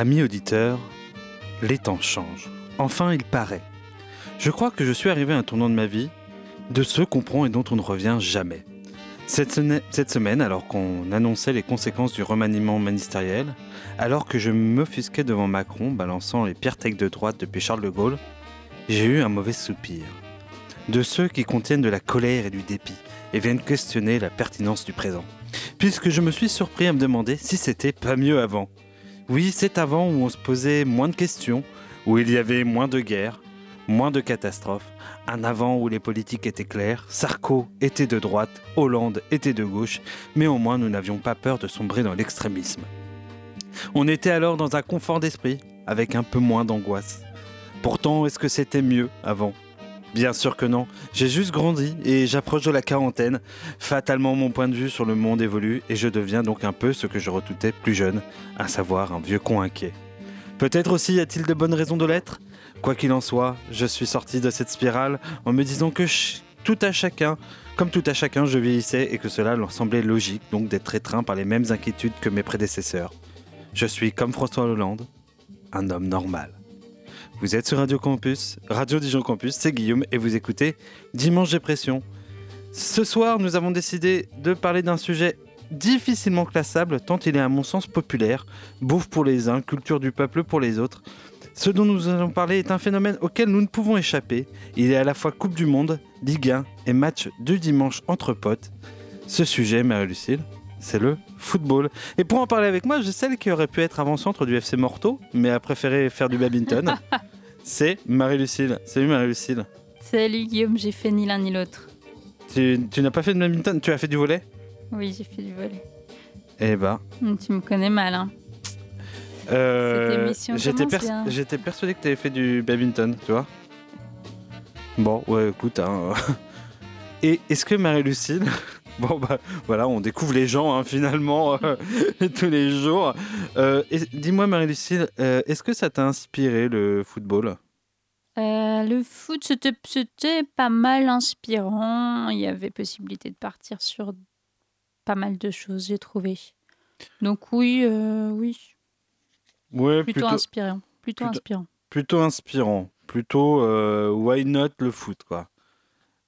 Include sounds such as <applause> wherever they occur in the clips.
Amis auditeurs, les temps changent. Enfin, il paraît. Je crois que je suis arrivé à un tournant de ma vie, de ceux qu'on prend et dont on ne revient jamais. Cette, semaine, alors qu'on annonçait les conséquences du remaniement ministériel, alors que je m'offusquais devant Macron balançant les pires techs de droite depuis Charles de Gaulle, j'ai eu un mauvais soupir. De ceux qui contiennent de la colère et du dépit et viennent questionner la pertinence du présent. Puisque je me suis surpris à me demander si c'était pas mieux avant. Oui, c'est avant où on se posait moins de questions, où il y avait moins de guerres, moins de catastrophes. Un avant où les politiques étaient clairs, Sarko était de droite, Hollande était de gauche, mais au moins nous n'avions pas peur de sombrer dans l'extrémisme. On était alors dans un confort d'esprit, avec un peu moins d'angoisse. Pourtant, est-ce que c'était mieux avant? Bien sûr que non. J'ai juste grandi et j'approche de la quarantaine. Fatalement, mon point de vue sur le monde évolue et je deviens donc un peu ce que je redoutais plus jeune, à savoir un vieux con inquiet. Peut-être aussi y a-t-il de bonnes raisons de l'être? Quoi qu'il en soit, je suis sorti de cette spirale en me disant que tout à chacun, comme tout à chacun, je vieillissais et que cela leur semblait logique donc d'être étreint par les mêmes inquiétudes que mes prédécesseurs. Je suis comme François Hollande, un homme normal. Vous êtes sur Radio Campus, Radio Dijon Campus, c'est Guillaume et vous écoutez Dimanche Dépression. Ce soir, nous avons décidé de parler d'un sujet difficilement classable tant il est à mon sens populaire, bouffe pour les uns, culture du peuple pour les autres. Ce dont nous allons parler est un phénomène auquel nous ne pouvons échapper. Il est à la fois Coupe du Monde, Ligue 1 et match du dimanche entre potes. Ce sujet, Marie-Lucille, c'est le football. Et pour en parler avec moi, j'ai celle qui aurait pu être avant-centre du FC Morteau, mais a préféré faire du badminton. <laughs> c'est Marie-Lucille. Salut Marie-Lucille. Salut Guillaume, j'ai fait ni l'un ni l'autre. Tu, n'as pas fait de badminton? Tu as fait du volet Oui, j'ai fait du volet. Eh bah. Tu me connais mal, hein. Euh, J'étais persuadé que tu avais fait du badminton, tu vois. Bon, ouais, écoute. Hein. <laughs> Et est-ce que Marie-Lucille, <laughs> Bon, bah voilà, on découvre les gens hein, finalement euh, <laughs> tous les jours. Euh, dis-moi, Marie-Lucille, est-ce que ça t'a inspiré le football? Le foot, c'était pas mal inspirant. Il y avait possibilité de partir sur pas mal de choses, j'ai trouvé. Donc, oui, oui. Ouais, plutôt, inspirant. Plutôt, inspirant. Plutôt inspirant. Plutôt why not le foot, quoi.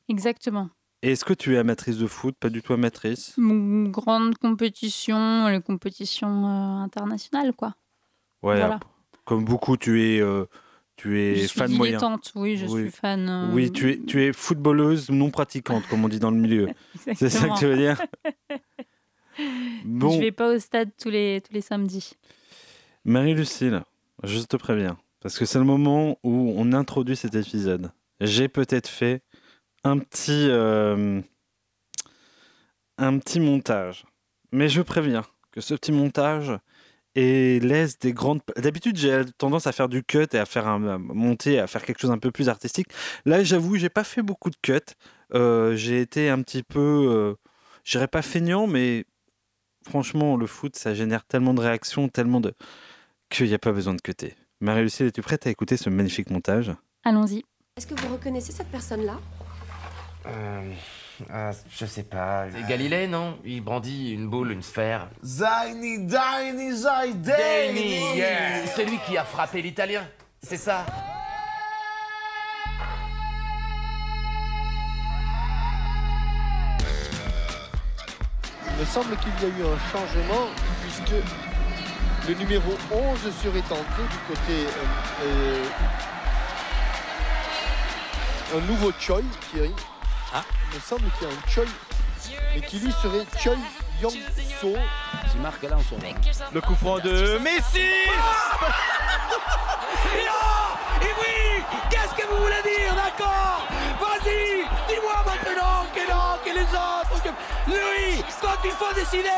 Exactement. Est-ce que tu es amatrice de foot Pas du tout amatrice? Grande compétition, les compétitions euh, internationales, quoi. Ouais, comme beaucoup, tu es, euh, tu es je fan suis moyen. Oui, je suis fan. Euh, oui, tu es, tu es footballeuse non pratiquante, comme on dit dans le milieu. <laughs> C'est ça que tu veux dire? Bon. Je vais pas au stade tous les, tous les samedis. Marie-Lucille, je te préviens, parce que c'est le moment où on introduit cet épisode. J'ai peut-être fait un petit, euh, un petit montage. Mais je préviens que ce petit montage laisse des grandes. D'habitude, j'ai tendance à faire du cut et à faire un monter, à faire quelque chose un peu plus artistique. Là, j'avoue, j'ai pas fait beaucoup de cut. Euh, j'ai été un petit peu, euh, je dirais pas feignant, mais franchement, le foot, ça génère tellement de réactions, tellement de qu'il n'y a pas besoin de cutter. Marie-Lucille, es-tu prête à écouter ce magnifique montage? Allons-y. Est-ce que vous reconnaissez cette personne-là? Euh, ah, je sais pas. C'est Galilée, non? Il brandit une boule, une sphère. Zaini, Zaini yeah. C'est lui qui a frappé l'italien. C'est ça? Il me semble qu'il y a eu un changement puisque le numéro 11 serait entré du côté euh, euh, un nouveau Choi qui ah. Il me semble qu'il y a un Choi, mais qui lui serait Choi Yong-so. Tu marques là en ce moment. Le coup franc de Messi <laughs> Et oui Qu'est-ce que vous voulez dire, d'accord? Vas-y que les autres, Lui, quand il faut décider,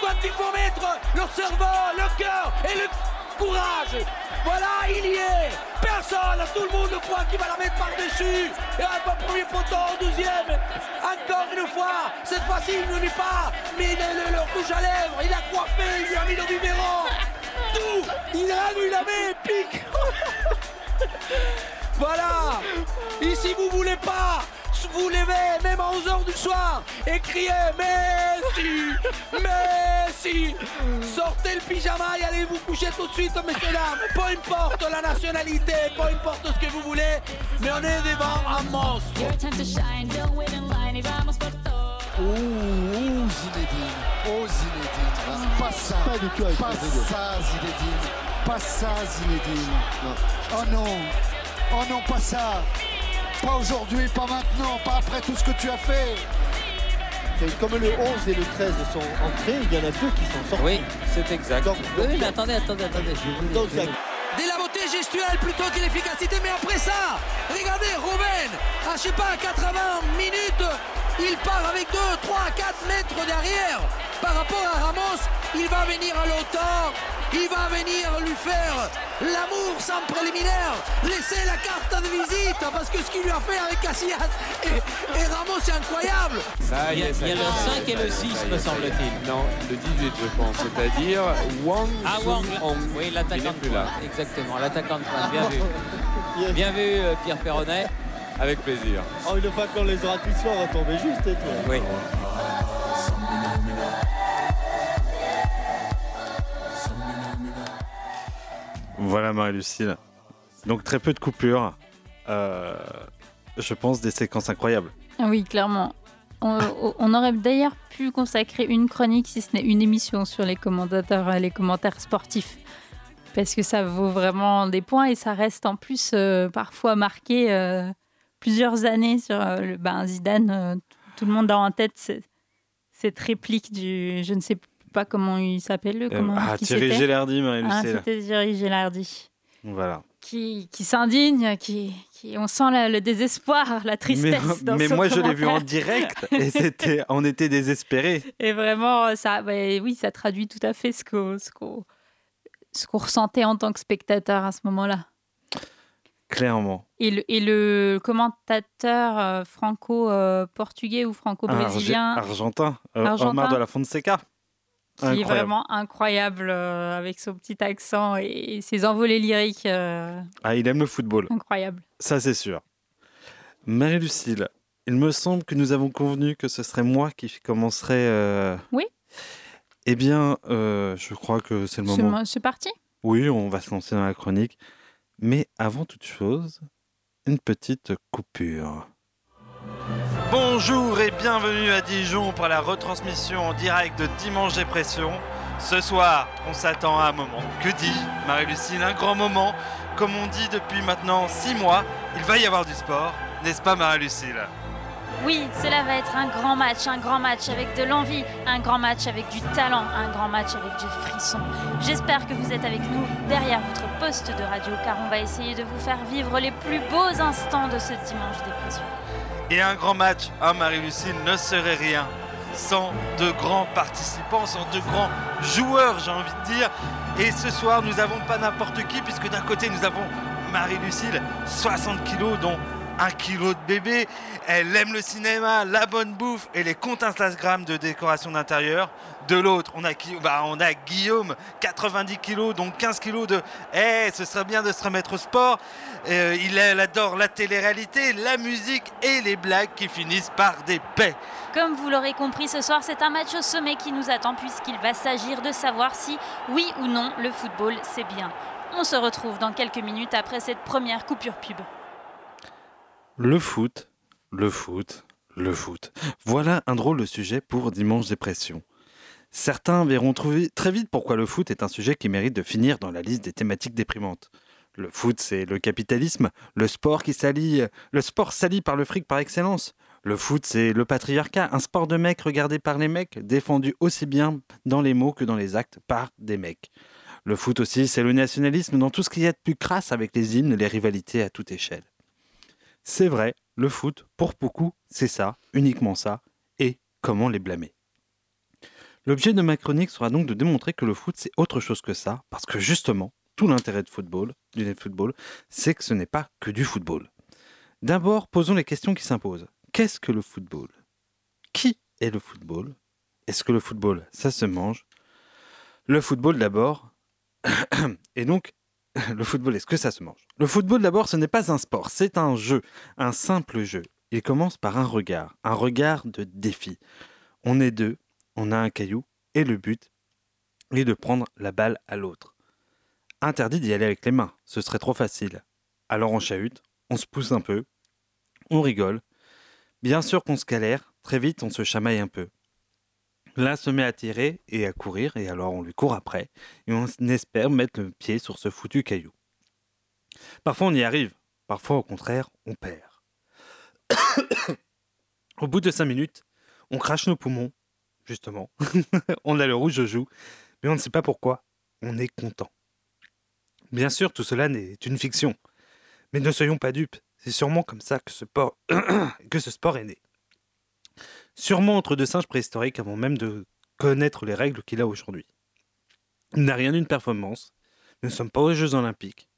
quand il faut mettre leur cerveau, leur cœur et le courage Voilà, il y est Personne, tout le monde croit qu'il va la mettre par-dessus. Et un premier poteau, deuxième. Encore une fois, cette fois-ci, il ne l'est pas. Mais le, le, rouge à lèvres, il a coiffé, il lui a mis le numéro. Tout Il a lui la met, pique <laughs> Voilà Ici, vous voulez pas vous levez même à 11h du soir et criez Messi Messi Sortez le pyjama et allez vous coucher tout de suite, messieurs dames. Peu importe la nationalité, peu importe ce que vous voulez, mais on est devant un monstre. Oh, oh Zinedine, oh Zinedine, pas ça, Pas du tout avec pas ça Zinedine, pas ça Zinedine. Oh non, oh non, pas ça. Pas aujourd'hui, pas maintenant, pas après tout ce que tu as fait. Comme le 11 et le 13 sont entrés, il y en a deux qui sont sortis. Oui, c'est exact. Donc- oui, oui, mais attendez, attendez, attendez. je vais vous- Donc ça- Dès la beauté gestuelle plutôt que l'efficacité, mais après ça, regardez Robben, à je sais pas, 80 minutes, il part avec 2, 3, 4 mètres derrière. Par rapport à Ramos, il va venir à l'auteur, il va venir lui faire l'amour sans préliminaire, laisser la carte de visite, parce que ce qu'il lui a fait avec Casillas et, et Ramos, c'est incroyable. Ça Il y a, il y a le 5 et le 6, me semble-t-il. Non, le 18, je pense. C'est-à-dire Wang Ah, Wang, Hong. oui, Il l'attaquant de plus là. Exactement, l'attaquant de pointe. Bien vu. <laughs> Bien vu, euh, Pierre Perronnet. Avec plaisir. Oh, une fois qu'on les aura tous on va tomber juste, toi. Oui. Voilà Marie-Lucille. Donc très peu de coupures. Euh, je pense des séquences incroyables. Ah oui, clairement. On, on aurait d'ailleurs pu consacrer une chronique, si ce n'est une émission, sur les commentateurs, les commentaires sportifs. Parce que ça vaut vraiment des points et ça reste en plus euh, parfois marqué euh, plusieurs années sur euh, le ben, Zidane. euh, tout le monde a en tête ce- cette réplique du. Je ne sais pas comment il s'appelle. le- Euh, Comment, ah, qui Thierry Gélardi, Ah, c'était Thierry Gélardi. voilà. Qui, qui s'indigne, qui, qui, on sent la- le désespoir, la Mais, tristesse. dans mais moi je l'ai vu en direct <laughs> et c'était, on était désespérés. Et vraiment, ça, oui, ça traduit tout à fait ce qu'on ce qu'on ce qu'on ressentait en tant que spectateur à ce moment-là. Clairement. Et le, et le commentateur euh, franco-portugais ou franco-brésilien, Arge- Argentin, euh, Argentin? Omar de la Fonseca. qui est Incroyable. vraiment incroyable euh, avec son petit accent et, ses envolées lyriques euh, Ah, il aime le football, incroyables. ça c'est sûr. Marie-Lucille, il me semble que nous avons convenu que ce serait moi qui commencerai. euh, Oui. Eh bien, euh, je crois que c'est le moment. mo- C'est parti? Oui, on va se lancer dans la chronique. Mais avant toute chose, une petite coupure. Bonjour et bienvenue à Dijon pour la retransmission en direct de Dimanche Dépression. Ce soir, on s'attend à un moment. Que dis-je, Marie-Lucille Un grand moment. Comme on dit depuis maintenant six mois, il va y avoir du sport, n'est-ce pas Marie-Lucille Oui, cela va être un grand match, un grand match avec de l'envie, un grand match avec du talent, un grand match avec du frisson. J'espère que vous êtes avec nous derrière votre poste de radio car on va essayer de vous faire vivre les plus beaux instants de ce dimanche dépression. Et un grand match, hein, Marie-Lucille, ne serait rien sans de grands participants, sans de grands joueurs, j'ai envie de dire. Et ce soir, nous n'avons pas n'importe qui, puisque d'un côté, nous avons Marie-Lucille, 60 kilos, dont un kilo de bébé. Elle aime le cinéma, la bonne bouffe et les comptes Instagram de décoration d'intérieur. De l'autre, on, a bah, Guillaume, 90 kilos, donc 15 kilos de Eh, ce serait bien de se remettre au sport. Euh, il, elle adore la télé-réalité, la musique et les blagues qui finissent par des paix. Comme vous l'aurez compris, ce soir, c'est un match au sommet qui nous attend puisqu'il va s'agir de savoir si, oui ou non, le football, c'est bien. On se retrouve dans quelques minutes après cette première coupure pub. Le foot, le foot, le foot. Voilà un drôle de sujet pour Dimanche Dépression. Certains verront très vite pourquoi le foot est un sujet qui mérite de finir dans la liste des thématiques déprimantes. Le foot, c'est le capitalisme, le sport qui s'allie, le sport s'allie par le fric par excellence. Le foot, c'est le patriarcat, un sport de mecs regardé par les mecs, défendu aussi bien dans les mots que dans les actes par des mecs. Le foot aussi, c'est le nationalisme dans tout ce qu'il y a de plus crasse avec les hymnes, les rivalités à toute échelle. C'est vrai, le foot, pour beaucoup, c'est ça, uniquement ça, et comment les blâmer. L'objet de ma chronique sera donc de démontrer que le foot, c'est autre chose que ça, parce que justement, tout l'intérêt de football, du football, c'est que ce n'est pas que du football. D'abord, posons les questions qui s'imposent. Qu'est-ce que le football? Qui est le football? Est-ce que le football, ça se mange? Le football d'abord. <coughs> Et donc, <laughs> le football, est-ce que ça se mange? Le football d'abord, ce n'est pas un sport, c'est un jeu, un simple jeu. Il commence par un regard, un regard de défi. On est deux, on a un caillou, et le but est de prendre la balle à l'autre. Interdit d'y aller avec les mains, ce serait trop facile. Alors on chahute, on se pousse un peu, on rigole. Bien sûr qu'on se galère, très vite on se chamaille un peu. L'un se met à tirer et à courir, et alors on lui court après, et on espère mettre le pied sur ce foutu caillou. Parfois on y arrive, parfois au contraire on perd. <coughs> au bout de cinq minutes, on crache nos poumons, justement. <laughs> on a le rouge au joue, mais on ne sait pas pourquoi. On est content. Bien sûr, tout cela n'est une fiction. Mais ne soyons pas dupes. C'est sûrement comme ça que ce <coughs> sport est né. Sûrement entre deux singes préhistoriques avant même de connaître les règles qu'il a aujourd'hui. Il n'a rien d'une performance. Nous ne sommes pas aux Jeux Olympiques.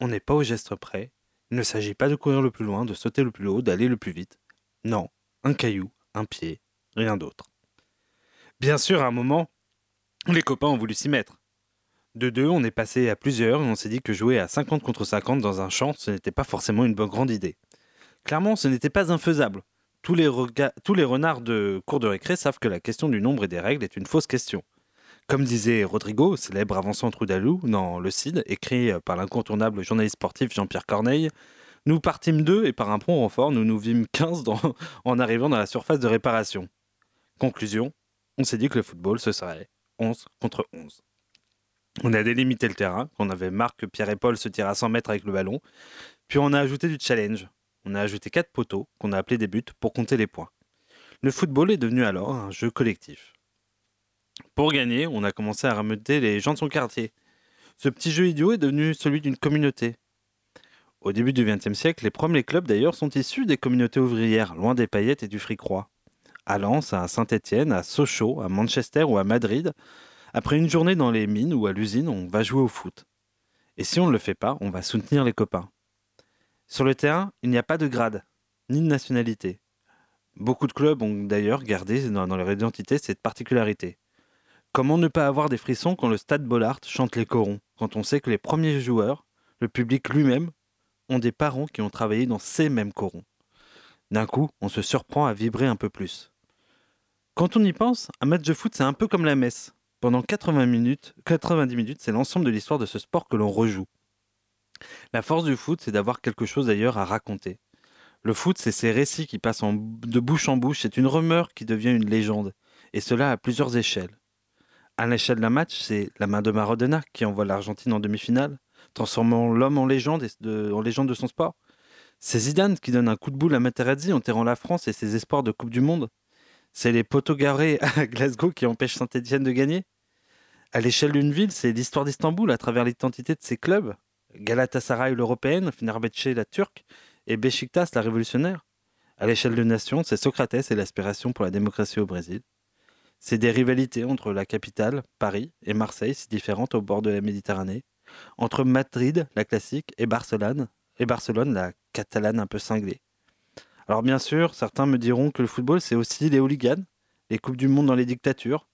On n'est pas au geste près. Il ne s'agit pas de courir le plus loin, de sauter le plus haut, d'aller le plus vite. Non, un caillou, un pied, rien d'autre. Bien sûr, à un moment, les copains ont voulu s'y mettre. De deux, on est passé à plusieurs et on s'est dit que jouer à 50 contre 50 dans un champ, ce n'était pas forcément une bonne grande idée. Clairement, ce n'était pas infaisable. Tous les, renards de cours de récré savent que la question du nombre et des règles est une fausse question. Comme disait Rodrigo, célèbre avançant Troudalou, dans Le Cid, écrit par l'incontournable journaliste sportif Jean-Pierre Corneille, nous partîmes deux et par un prompt renfort, nous nous vîmes 15 <laughs> en arrivant dans la surface de réparation. Conclusion, on s'est dit que le football, ce serait 11 contre 11. On a délimité le terrain, on avait marre que Pierre et Paul se tirent à 100 mètres avec le ballon, puis on a ajouté du challenge. On a ajouté quatre poteaux qu'on a appelés des buts pour compter les points. Le football est devenu alors un jeu collectif. Pour gagner, on a commencé à rameuter les gens de son quartier. Ce petit jeu idiot est devenu celui d'une communauté. Au début du XXe siècle, les premiers clubs d'ailleurs sont issus des communautés ouvrières, loin des paillettes et du fric-roi. À Lens, à Saint-Étienne, à Sochaux, à Manchester ou à Madrid, après une journée dans les mines ou à l'usine, on va jouer au foot. Et si on ne le fait pas, on va soutenir les copains. Sur le terrain, il n'y a pas de grade, ni de nationalité. Beaucoup de clubs ont d'ailleurs gardé dans leur identité cette particularité. Comment ne pas avoir des frissons quand le stade Bollard chante les corons, quand on sait que les premiers joueurs, le public lui-même, ont des parents qui ont travaillé dans ces mêmes corons? D'un coup, on se surprend à vibrer un peu plus. Quand on y pense, un match de foot, c'est un peu comme la messe. Pendant 80 minutes, 90 minutes, c'est l'ensemble de l'histoire de ce sport que l'on rejoue. La force du foot, c'est d'avoir quelque chose d'ailleurs à raconter. Le foot, c'est ces récits qui passent de bouche en bouche, c'est une rumeur qui devient une légende, et cela à plusieurs échelles. À l'échelle d'un match, c'est la main de Maradona qui envoie l'Argentine en demi-finale, transformant l'homme en légende, de, son sport. C'est Zidane qui donne un coup de boule à Materazzi, enterrant la France et ses espoirs de Coupe du Monde. C'est les poteaux garés <laughs> à Glasgow qui empêchent Saint-Etienne de gagner. À l'échelle d'une ville, c'est l'histoire d'Istanbul à travers l'identité de ses clubs. Galatasaray l'européenne, Fenerbahçe la turque et Besiktas la révolutionnaire. À l'échelle de nation, c'est Socrates et l'aspiration pour la démocratie au Brésil. C'est des rivalités entre la capitale, Paris, et Marseille, si différentes au bord de la Méditerranée, entre Madrid, la classique, et Barcelone, et Barcelone, la catalane un peu cinglée. Alors bien sûr, certains me diront que le football, c'est aussi les hooligans, les Coupes du Monde dans les dictatures,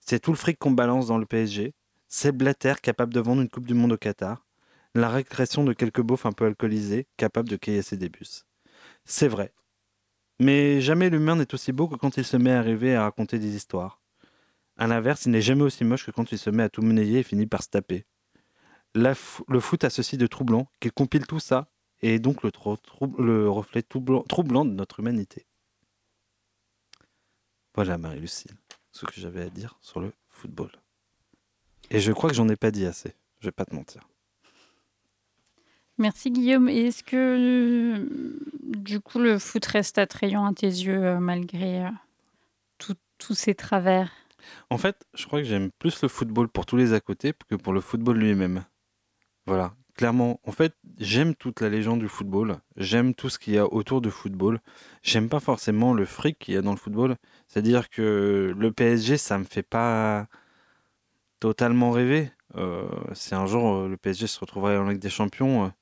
c'est tout le fric qu'on balance dans le PSG, c'est Blatter capable de vendre une Coupe du Monde au Qatar, la régression de quelques beaufs un peu alcoolisés, capables de caillasser des bus. C'est vrai, mais jamais l'humain n'est aussi beau que quand il se met à rêver et à raconter des histoires. À l'inverse, il n'est jamais aussi moche que quand il se met à tout monnayer et finit par se taper. le foot a ceci de troublant qu'il compile tout ça et est donc le, le reflet troublant de notre humanité. Voilà Marie-Lucille, ce que j'avais à dire sur le football. Et je crois que j'en ai pas dit assez, je vais pas te mentir. Merci Guillaume. Est-ce que du coup le foot reste attrayant à tes yeux euh, malgré euh, tous ces travers? En fait, je crois que j'aime plus le football pour tous les à côté que pour le football lui-même. Voilà, clairement. En fait, j'aime toute la légende du football. J'aime tout ce qu'il y a autour du football. J'aime pas forcément le fric qu'il y a dans le football. C'est-à-dire que le PSG, ça me fait pas totalement rêver. Euh, si un jour euh, le PSG se retrouverait en Ligue des Champions,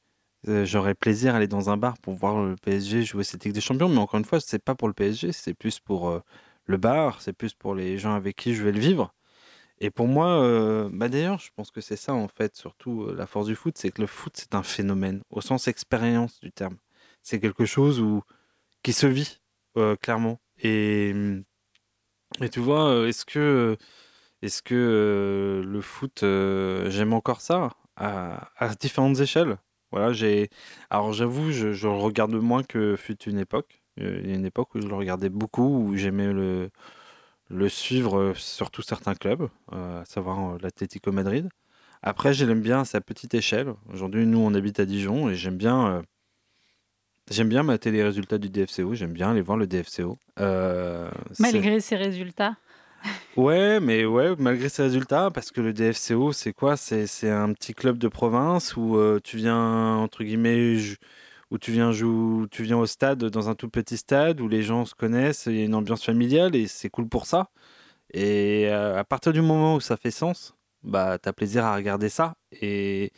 j'aurais plaisir à aller dans un bar pour voir le PSG jouer cette Ligue des Champions. Mais encore une fois, c'est pas pour le PSG, c'est plus pour euh, le bar, c'est plus pour les gens avec qui je vais le vivre. Et pour moi, euh, bah d'ailleurs, je pense que c'est ça en fait, surtout euh, la force du foot, c'est que le foot c'est un phénomène au sens expérience du terme. C'est quelque chose où qui se vit euh, clairement. Et et tu vois, euh, est-ce que est-ce que euh, le foot, euh, j'aime encore ça à différentes échelles? Voilà, j'ai. Alors j'avoue, je, je le regarde moins que fut une époque. Euh, Il y a une époque où je le regardais beaucoup, où j'aimais le, le suivre, euh, surtout certains clubs, euh, à savoir l'Atlético Madrid. Après, je l'aime bien à sa petite échelle. Aujourd'hui, nous, on habite à Dijon et j'aime bien, euh, j'aime bien mater les résultats du DFCO. J'aime bien aller voir le DFCO. Euh, Malgré ces résultats. Ouais, mais ouais, malgré ces résultats, parce que le DFCO, c'est quoi? C'est un petit club de province où euh, tu viens, entre guillemets, où tu viens, jou- tu viens au stade, dans un tout petit stade, où les gens se connaissent, il y a une ambiance familiale et c'est cool pour ça. Et euh, à partir du moment où ça fait sens, bah, t'as plaisir à regarder ça. Et,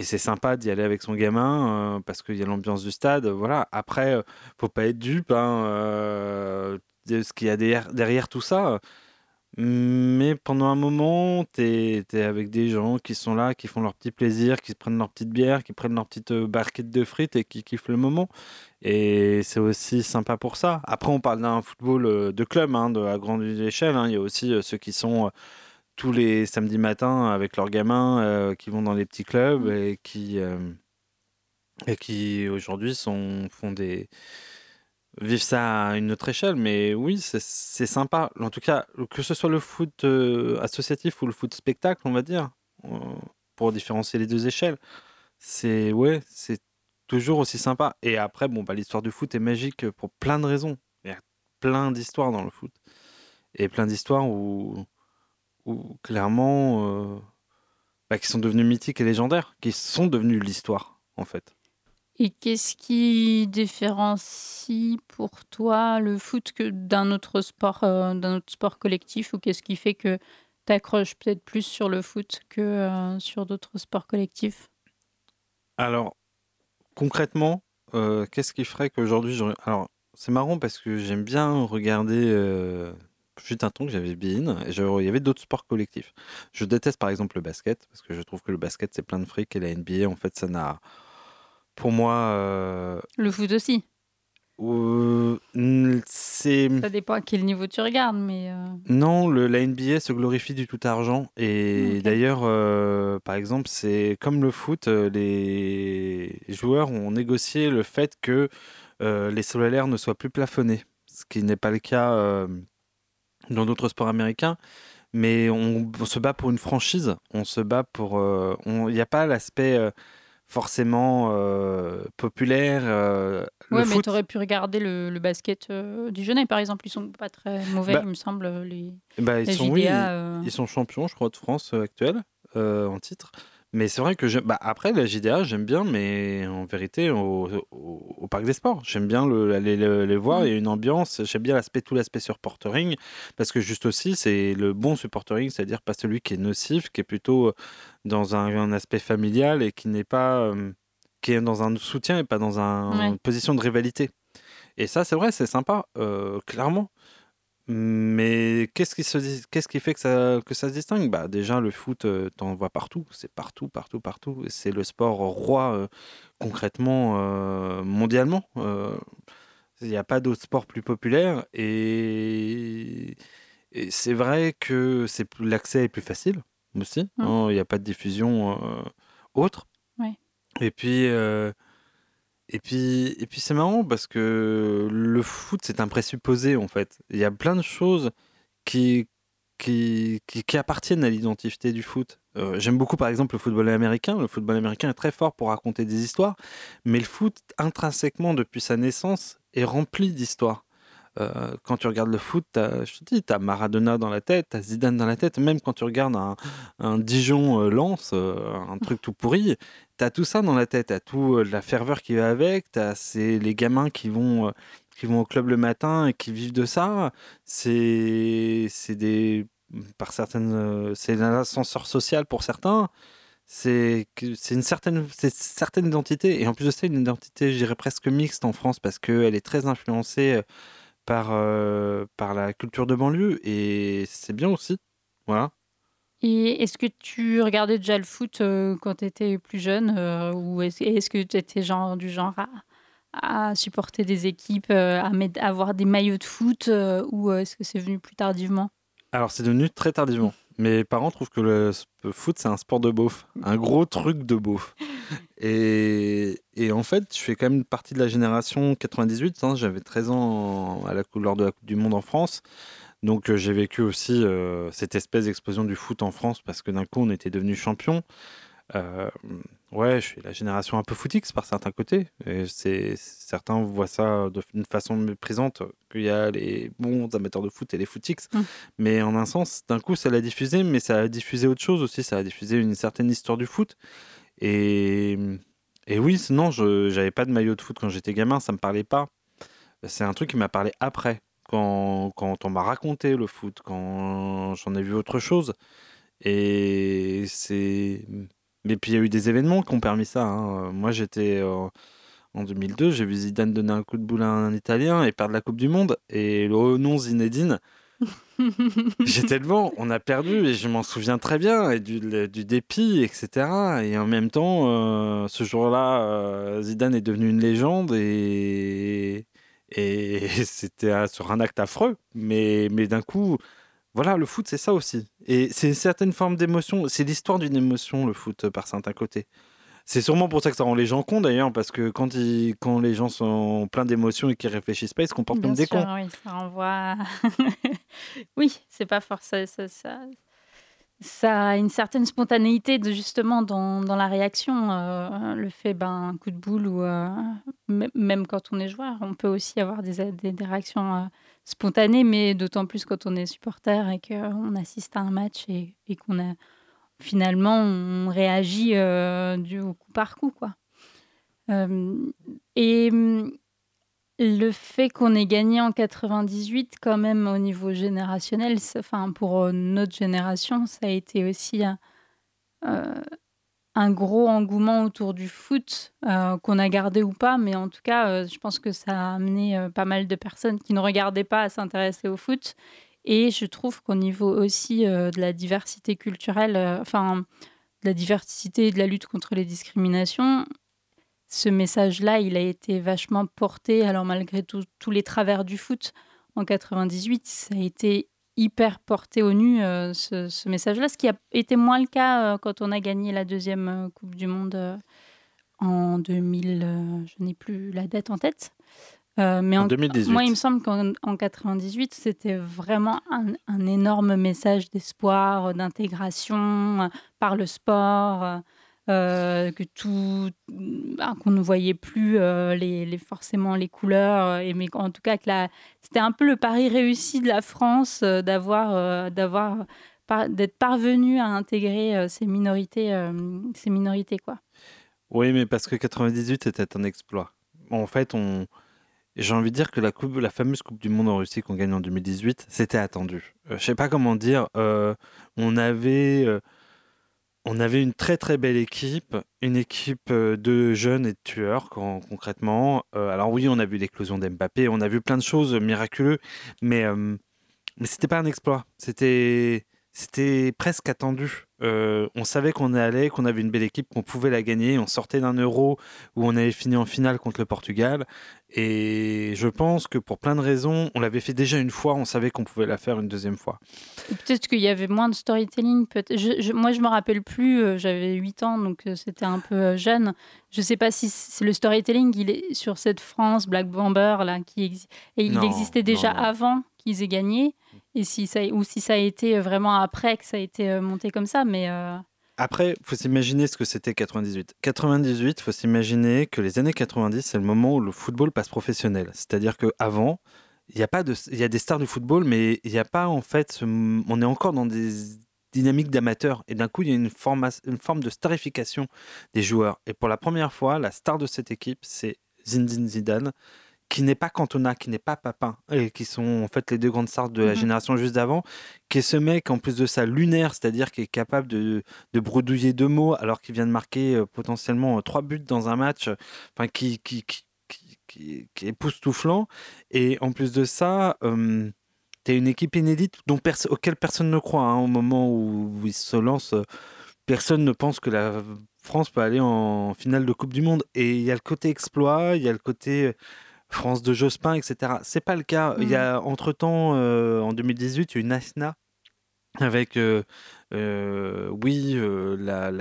c'est sympa d'y aller avec son gamin euh, parce qu'il y a l'ambiance du stade. Voilà. Après, faut pas être dupe hein, de ce qu'il y a derrière tout ça. Mais pendant un moment, tu es, avec des gens qui sont là, qui font leur petit plaisir, qui se prennent leur petite bière, qui prennent leur petite euh, barquette de frites et qui kiffent le moment. Et c'est aussi sympa pour ça. Après, on parle d'un football euh, de club, hein, de, à grande échelle. hein. Il y a aussi euh, ceux qui sont tous les samedis matins avec leurs gamins, euh, qui vont dans les petits clubs et qui, euh, et qui aujourd'hui font des, vivre ça à une autre échelle, mais oui, c'est sympa. En tout cas, que ce soit le foot euh, associatif ou le foot spectacle, on va dire, euh, pour différencier les deux échelles, c'est ouais, c'est toujours aussi sympa. Et après, bon, bah, l'histoire du foot est magique pour plein de raisons. Il y a plein d'histoires dans le foot. Et plein d'histoires où, où clairement, euh, bah, qui sont devenues mythiques et légendaires, qui sont devenues l'histoire, en fait. Et qu'est-ce qui différencie pour toi le foot d'un autre sport, euh, d'un autre sport collectif, ou qu'est-ce qui fait que tu accroches peut-être plus sur le foot que euh, sur d'autres sports collectifs? Alors, concrètement, euh, qu'est-ce qui ferait qu'aujourd'hui, je... alors c'est marrant parce que j'aime bien regarder. Fut un temps que j'avais Bein et il y avait d'autres sports collectifs. Je déteste par exemple le basket parce que je trouve que le basket c'est plein de fric et la NBA en fait ça n'a, pour moi, euh, Le foot aussi. euh, c'est Ça dépend à quel niveau tu regardes, mais euh, Non, le, la NBA se glorifie du tout argent. Et d'ailleurs, euh, par exemple, c'est comme le foot, les joueurs ont négocié le fait que euh, les salaires ne soient plus plafonnés, ce qui n'est pas le cas dans d'autres sports américains. Mais on, on se bat pour une franchise, on se bat pour... on- Il n'y a pas l'aspect forcément euh, populaire. euh, le ouais, mais foot, tu aurais pu regarder le, le basket euh, Dijonais, par exemple. Ils sont pas très mauvais, Bah, il me semble. Les, Bah, ils sont, oui, ils- ils sont champions, je crois, de France actuelle en titre. Mais c'est vrai que je... bah, après la JDA, j'aime bien, mais en vérité, au, au- au Parc des Sports, j'aime bien le, aller le- les voir. Il y a une ambiance, j'aime bien l'aspect, tout l'aspect supportering, parce que juste aussi, c'est le bon supportering, c'est-à-dire pas celui qui est nocif, qui est plutôt euh, dans un, un aspect familial et qui n'est pas, euh, qui est dans un soutien et pas dans un- Ouais. une position de rivalité. Et ça, c'est vrai, c'est sympa, euh, clairement. Mais qu'est-ce qui se qu'est-ce qui fait que ça, que ça se distingue? Bah déjà le foot, euh, t'en vois partout, c'est partout, partout, partout. C'est le sport roi euh, concrètement euh, mondialement. Euh, Il n'y a pas d'autre sport plus populaire et, et c'est vrai que c'est plus- l'accès est plus facile aussi. Hein, Il n'y a pas de diffusion autre. Ouais. Et puis et puis, et puis c'est marrant parce que le foot, c'est un présupposé en fait. Il y a plein de choses qui, qui, qui, qui appartiennent à l'identité du foot. Euh, J'aime beaucoup par exemple le football américain. Le football américain est très fort pour raconter des histoires, mais le foot, intrinsèquement, depuis sa naissance, est rempli d'histoires. Euh, quand tu regardes le foot, t'as- je te dis, tu as Maradona dans la tête, tu as Zidane dans la tête. Même quand tu regardes un, un Dijon-Lens, un truc tout pourri, tu as tout ça dans la tête. Tu as tout euh, la ferveur qui va avec. Tu as les gamins qui vont, euh, qui vont au club le matin et qui vivent de ça. C'est c'est des, par certaines, euh, c'est l'ascenseur social pour certains. C'est c'est une certaine, c'est certaine identité et en plus de ça une identité, je dirais presque mixte en France parce qu'elle est très influencée euh, par euh, par la culture de banlieue et c'est bien aussi. Voilà. Et est-ce que tu regardais déjà le foot euh, quand tu étais plus jeune euh, ou est-ce, que tu étais genre, du genre à, à supporter des équipes, à mettre- à avoir des maillots de foot ou est-ce que c'est venu plus tardivement? Alors, c'est devenu très tardivement. Mes parents trouvent que le foot, c'est un sport de beauf. Un gros truc de beauf. <laughs> Et, et en fait, je fais quand même partie de la génération 98. hein. J'avais 13 ans à la, lors de la Coupe du Monde en France. Donc, euh, j'ai vécu aussi euh, cette espèce d'explosion du foot en France parce que d'un coup, on était devenu champion. Euh, ouais, je suis la génération un peu footix par certains côtés. Et c'est, certains voient ça d'une façon méprisante, qu'il y a les bons amateurs de foot et les footix. Mm. Mais en un sens, d'un coup, ça l'a diffusé, mais ça a diffusé autre chose aussi. Ça a diffusé une certaine histoire du foot. Et, et oui, sinon, je j'avais pas de maillot de foot quand j'étais gamin, ça me parlait pas. C'est un truc qui m'a parlé après, quand, quand on m'a raconté le foot, quand j'en ai vu autre chose. Et c'est. Mais puis il y a eu des événements qui ont permis ça. hein. Moi, j'étais euh, en 2002, j'ai vu Zidane donner un coup de boule à un Italien et perdre la Coupe du Monde. Et le non Zinedine, <laughs> J'étais devant, on a perdu et je m'en souviens très bien, et du, du dépit, etc. Et en même temps, euh, ce jour-là, euh, Zidane est devenu une légende et, et c'était un- sur un acte affreux. Mais, mais d'un coup, voilà, le foot, c'est ça aussi. Et c'est une certaine forme d'émotion, c'est l'histoire d'une émotion, le foot, par certains côtés. C'est sûrement pour ça que ça rend les gens cons d'ailleurs, parce que quand, ils, quand les gens sont pleins d'émotions et qu'ils réfléchissent pas, ils se comportent Bien comme des cons. oui, ça renvoie. <laughs> oui, c'est pas forcément ça, ça, ça a une certaine spontanéité de justement dans, dans la réaction. euh, le fait ben un coup de boule ou euh, même quand on est joueur, on peut aussi avoir des, des, des réactions euh, spontanées, mais d'autant plus quand on est supporter et qu'on assiste à un match et, qu'on a finalement on réagit euh, du au coup par coup quoi. Euh, et hum, le fait qu'on ait gagné en 98, quand même, au niveau générationnel, enfin, pour euh, notre génération, ça a été aussi un gros engouement autour du foot, euh, qu'on a gardé ou pas, mais en tout cas, euh, je pense que ça a amené euh, pas mal de personnes qui ne regardaient pas à s'intéresser au foot. Et je trouve qu'au niveau aussi de la diversité culturelle, enfin, de la diversité et de la lutte contre les discriminations, ce message-là, il a été vachement porté. Alors malgré tous les travers du foot, en 98, ça a été hyper porté au nu, euh, ce, ce message-là, ce qui a été moins le cas euh, quand on a gagné la deuxième euh, Coupe du Monde euh, en 2000, euh, je n'ai plus la date en tête. Mais En 2018. Moi, il me semble qu'en en 98, c'était vraiment un, un énorme message d'espoir, d'intégration par le sport, euh, que tout, ben, qu'on ne voyait plus euh, les, forcément les couleurs, euh, et mais en tout cas que la- c'était un peu le pari réussi de la France d'avoir, d'avoir, d'être parvenu à intégrer ces minorités, ces minorités quoi. Oui, mais parce que 98 était un exploit. En fait, on... j'ai envie de dire que la, coupe, la fameuse Coupe du Monde en Russie qu'on gagne en 2018, c'était attendu. Euh, je sais pas comment dire. on avait. On avait une très très belle équipe, une équipe euh, de jeunes et de tueurs con- concrètement. Euh, alors oui, on a vu l'éclosion d'Mbappé, on a vu plein de choses miraculeuses, mais euh, mais c'était pas un exploit. C'était c'était presque attendu. Euh, on savait qu'on allait, qu'on avait une belle équipe, qu'on pouvait la gagner. On sortait d'un euro où on avait fini en finale contre le Portugal. Et je pense que pour plein de raisons, on l'avait fait déjà une fois, on savait qu'on pouvait la faire une deuxième fois. Peut-être qu'il y avait moins de storytelling. je, je- moi, je me rappelle plus. euh, J'avais 8 ans, donc euh, c'était un peu jeune. Je sais pas si c'est le storytelling. Il est sur cette France Black Bomber là, qui exi- et il Non, existait déjà non, non. avant qu'ils aient gagné. Et si ça, ou si ça a été vraiment après que ça a été euh, monté comme ça, mais euh, Après, faut s'imaginer ce que c'était 98. 98, faut s'imaginer que les années 90, c'est le moment où le football passe professionnel. C'est-à-dire qu'avant, il y a de, il y a des stars du football, mais il n'y a pas en fait, on est encore dans des dynamiques d'amateurs. Et d'un coup, il y a une, forma- une forme de starification des joueurs. Et pour la première fois, la star de cette équipe, c'est Zinedine Zidane, qui n'est pas Cantona, qui n'est pas Papin, et qui sont en fait les deux grandes stars de la Mhm. génération juste d'avant, qui est ce mec en plus de ça lunaire, c'est-à-dire qui est capable de, de bredouiller deux mots alors qu'il vient de marquer euh, potentiellement euh, trois buts dans un match, enfin qui, qui, qui, qui, est époustouflant. Et en plus de ça, euh, tu as une équipe inédite dont perso- auquel personne ne croit hein, au moment où, où il se lance. euh, personne ne pense que la France peut aller en finale de Coupe du Monde. Et il y a le côté exploit, il y a le côté France de Jospin, etc. C'est pas le cas. Il y a entre-temps, euh, en 2018, il y a eu une ASNA avec, euh, euh, oui,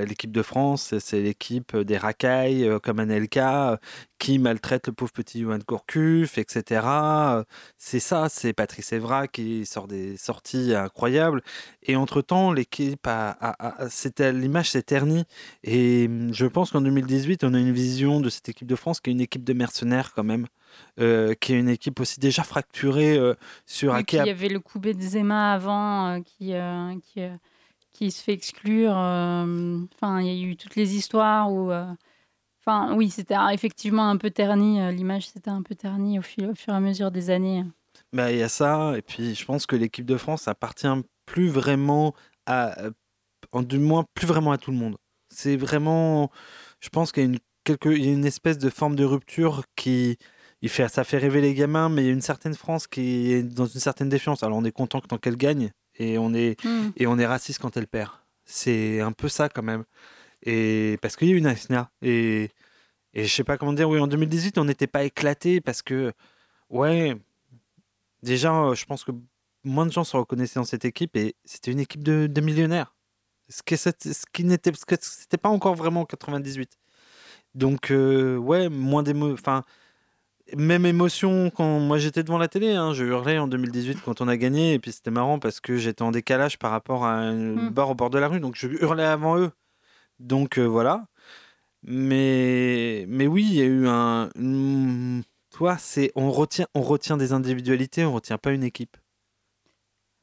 l'équipe de France, c'est l'équipe des racailles comme Anelka qui maltraite le pauvre petit Johan Gourcuff, etc. C'est ça, c'est Patrice Evra qui sort des sorties incroyables. Et entre-temps, l'équipe a, l'image s'est ternie. Et hum, je pense qu'en 2018, on a une vision de cette équipe de France qui est une équipe de mercenaires quand même, euh, qui est une équipe aussi déjà fracturée euh, sur il y a- avait le coup Benzema avant euh, qui, euh, qui, euh, qui se fait exclure. Enfin, il y a eu toutes les histoires où. Enfin, oui, c'était effectivement un peu terni. L'image s'était un peu ternie au, fil- au fur et à mesure des années. Bah, il y a ça, et puis je pense que l'équipe de France appartient plus vraiment à, en du moins plus vraiment à tout le monde. C'est vraiment, je pense qu'il y a une quelque, il y a une espèce de forme de rupture qui, il fait, ça fait rêver les gamins, mais il y a une certaine France qui est dans une certaine défiance. Alors on est content que tant qu'elle gagne, et on est, Mm. et on est raciste quand elle perd. C'est un peu ça quand même. Et parce qu'il y a eu une ASNA. Et, et je sais pas comment dire, oui, en 2018, on n'était pas éclaté parce que, ouais, déjà, je pense que moins de gens se reconnaissaient dans cette équipe et c'était une équipe de, de millionnaires. Ce, que ce qui n'était pas encore vraiment en 98. Donc, euh, ouais, moins d'émo... Enfin, même émotion quand moi j'étais devant la télé. hein, je hurlais en 2018 quand on a gagné et puis c'était marrant parce que j'étais en décalage par rapport à un Mm. bar au bord de la rue. Donc, je hurlais avant eux. Donc, euh, voilà. Mais, mais oui, il y a eu un... une- Toi, c'est on retient, on retient des individualités, on retient pas une équipe.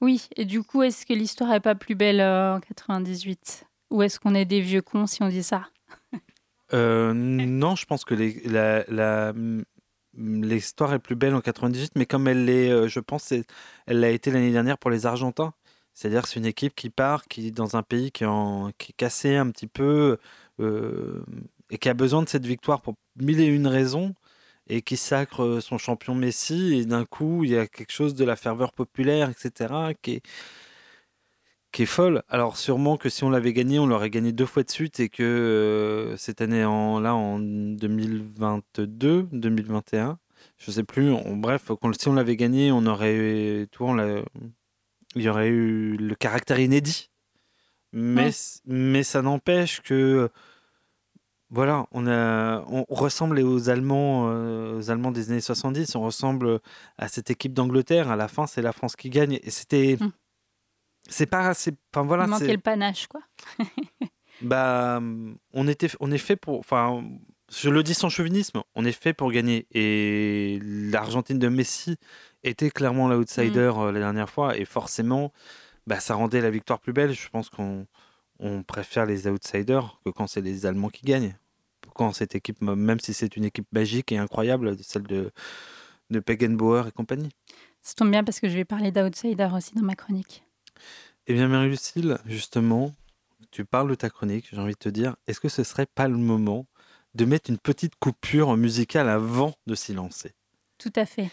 Oui, et du coup, est-ce que l'histoire est pas plus belle euh, en 98 Ou est-ce qu'on est des vieux cons si on dit ça? Euh, non, je pense que les- la, la- mm, l'histoire est plus belle en 98, mais comme elle l'est, euh, je pense, elle l'a été l'année dernière pour les Argentins. C'est-à-dire c'est une équipe qui part, qui est dans un pays qui est, qui est cassé un petit peu euh, et qui a besoin de cette victoire pour mille et une raisons et qui sacre son champion Messi et d'un coup il y a quelque chose de la ferveur populaire, etc. qui est, qui est folle. Alors sûrement que si on l'avait gagné, on l'aurait gagné deux fois de suite et que euh, cette année en là en 2022, 2021, je sais plus. en- bref, si on l'avait gagné, on aurait, on l'a- il y aurait eu le caractère inédit. Mais Ouais. mais ça n'empêche que voilà, on a on ressemble aux Allemands, euh, aux Allemands des années 70. On ressemble à cette équipe d'Angleterre. À la fin, c'est la France qui gagne. Et c'était Mm. C'est pas c'est enfin voilà Il manquait le panache, quoi. <laughs> bah on était on est fait pour enfin je le dis sans chauvinisme on est fait pour gagner. Et l'Argentine de Messi était clairement l'outsider euh, la dernière fois. Et forcément bah ça rendait la victoire plus belle. Je pense qu'on on préfère les outsiders que quand c'est les Allemands qui gagnent. Quand cette équipe même si c'est une équipe magique et incroyable celle de de et compagnie. Ça tombe bien parce que je vais parler d'outsider aussi dans ma chronique. Eh bien, Marie-Lucille, justement, tu parles de ta chronique, j'ai envie de te dire, est-ce que ce serait pas le moment de mettre une petite coupure musicale avant de s'y lancer? Tout à fait.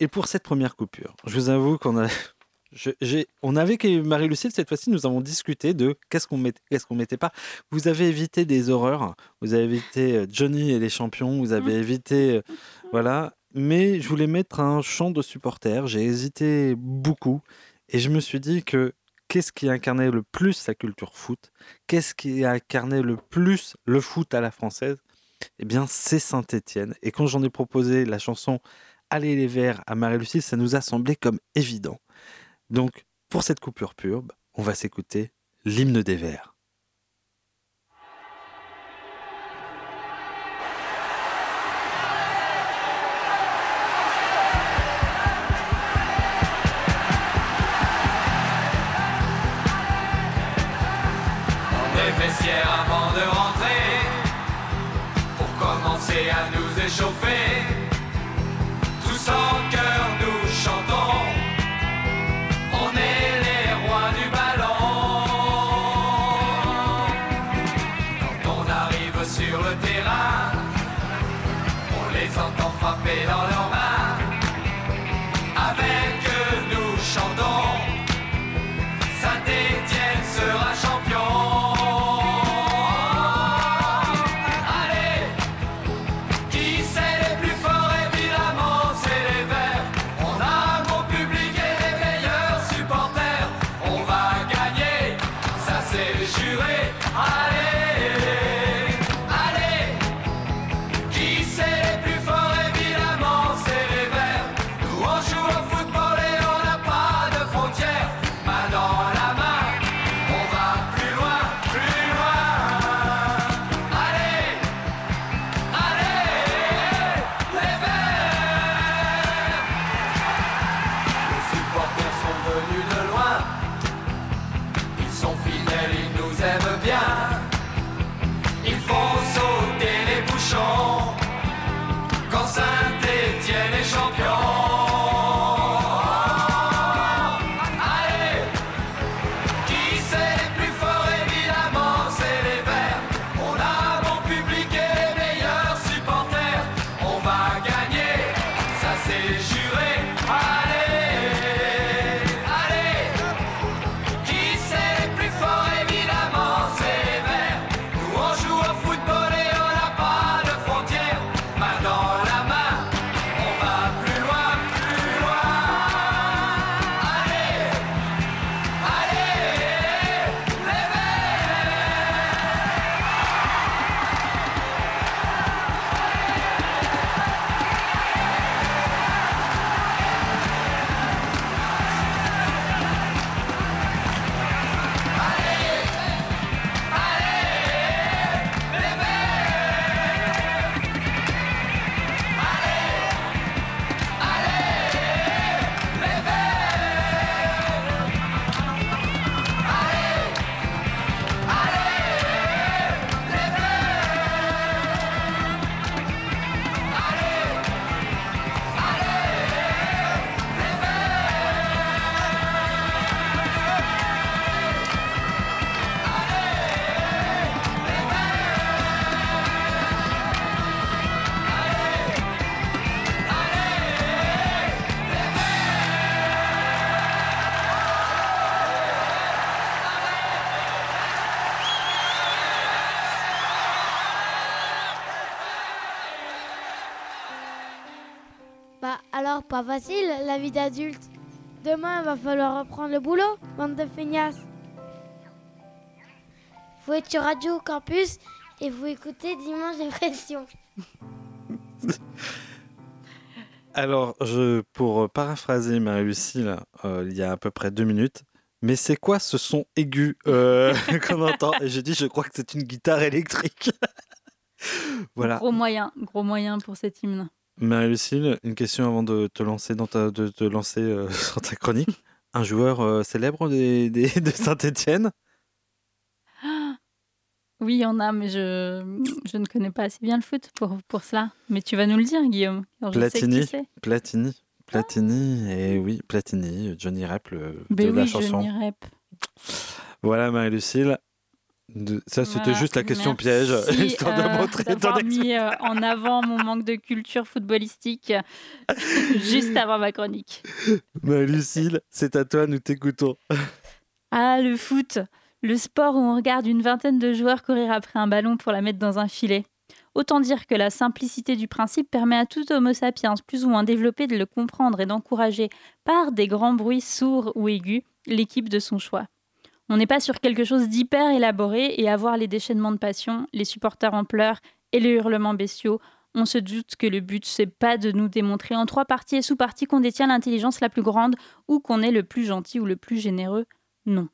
Et pour cette première coupure, je vous avoue qu'on a... <laughs> je- on avait que Marie-Lucille, cette fois-ci, nous avons discuté de qu'est-ce qu'on mettait, qu'est-ce qu'on mettait pas. Vous avez évité des horreurs, vous avez évité euh, Johnny et les champions, vous avez évité... euh, voilà. Mais je voulais mettre un chant de supporter, j'ai hésité beaucoup, et je me suis dit que qu'est-ce qui incarnait le plus la culture foot Qu'est-ce qui incarnait le plus le foot à la française? Eh bien, c'est Saint-Étienne. Et quand j'en ai proposé la chanson Allez les Verts à Marie-Lucie, ça nous a semblé comme évident. Donc, pour cette coupure purbe, on va s'écouter l'hymne des Verts. réchauffer. Tous en cœur, nous chantons. On est les rois du ballon. Quand on arrive sur le terrain, on les entend frapper dans leurs mains. Alors pas facile la vie d'adulte. Demain il va falloir reprendre le boulot, bande de feignasses. Vous êtes sur Radio Campus et vous écoutez Dimanche Dépression. <laughs> Alors, je, pour paraphraser Marie-Lucille, euh, il y a à peu près deux minutes, mais c'est quoi ce son aigu euh, <laughs> qu'on entend? Et j'ai dit, je crois que c'est une guitare électrique. <laughs> voilà. Gros moyen, gros moyen pour cet hymne. Marie-Lucille, une question avant de te lancer dans ta, de te lancer euh, <laughs> sur ta chronique. Un joueur euh, célèbre des, des- de Saint-Étienne? <gasps> Oui, il y en a, mais je, je ne connais pas assez bien le foot pour, pour cela. Mais tu vas nous le dire, Guillaume. je sais Platini. Platini. Platini, et oui, Platini, Johnny Rep, le Ben de la chanson. Johnny Rep. Voilà, Marie-Lucille. De- Ça, c'était Voilà, juste la question merci, piège, <laughs> histoire de euh, montrer ton mis euh, en avant mon manque de culture footballistique <laughs> juste avant ma chronique. Marie-Lucille, c'est à toi, nous t'écoutons. Ah, le foot, le sport où on regarde une vingtaine de joueurs courir après un ballon pour la mettre dans un filet. Autant dire que la simplicité du principe permet à tout homo sapiens plus ou moins développé de le comprendre et d'encourager, par des grands bruits sourds ou aigus, l'équipe de son choix. On n'est pas sur quelque chose d'hyper élaboré et à voir les déchaînements de passion, les supporters en pleurs et les hurlements bestiaux, on se doute que le but, c'est pas de nous démontrer en trois parties et sous-parties qu'on détient l'intelligence la plus grande ou qu'on est le plus gentil ou le plus généreux. Non.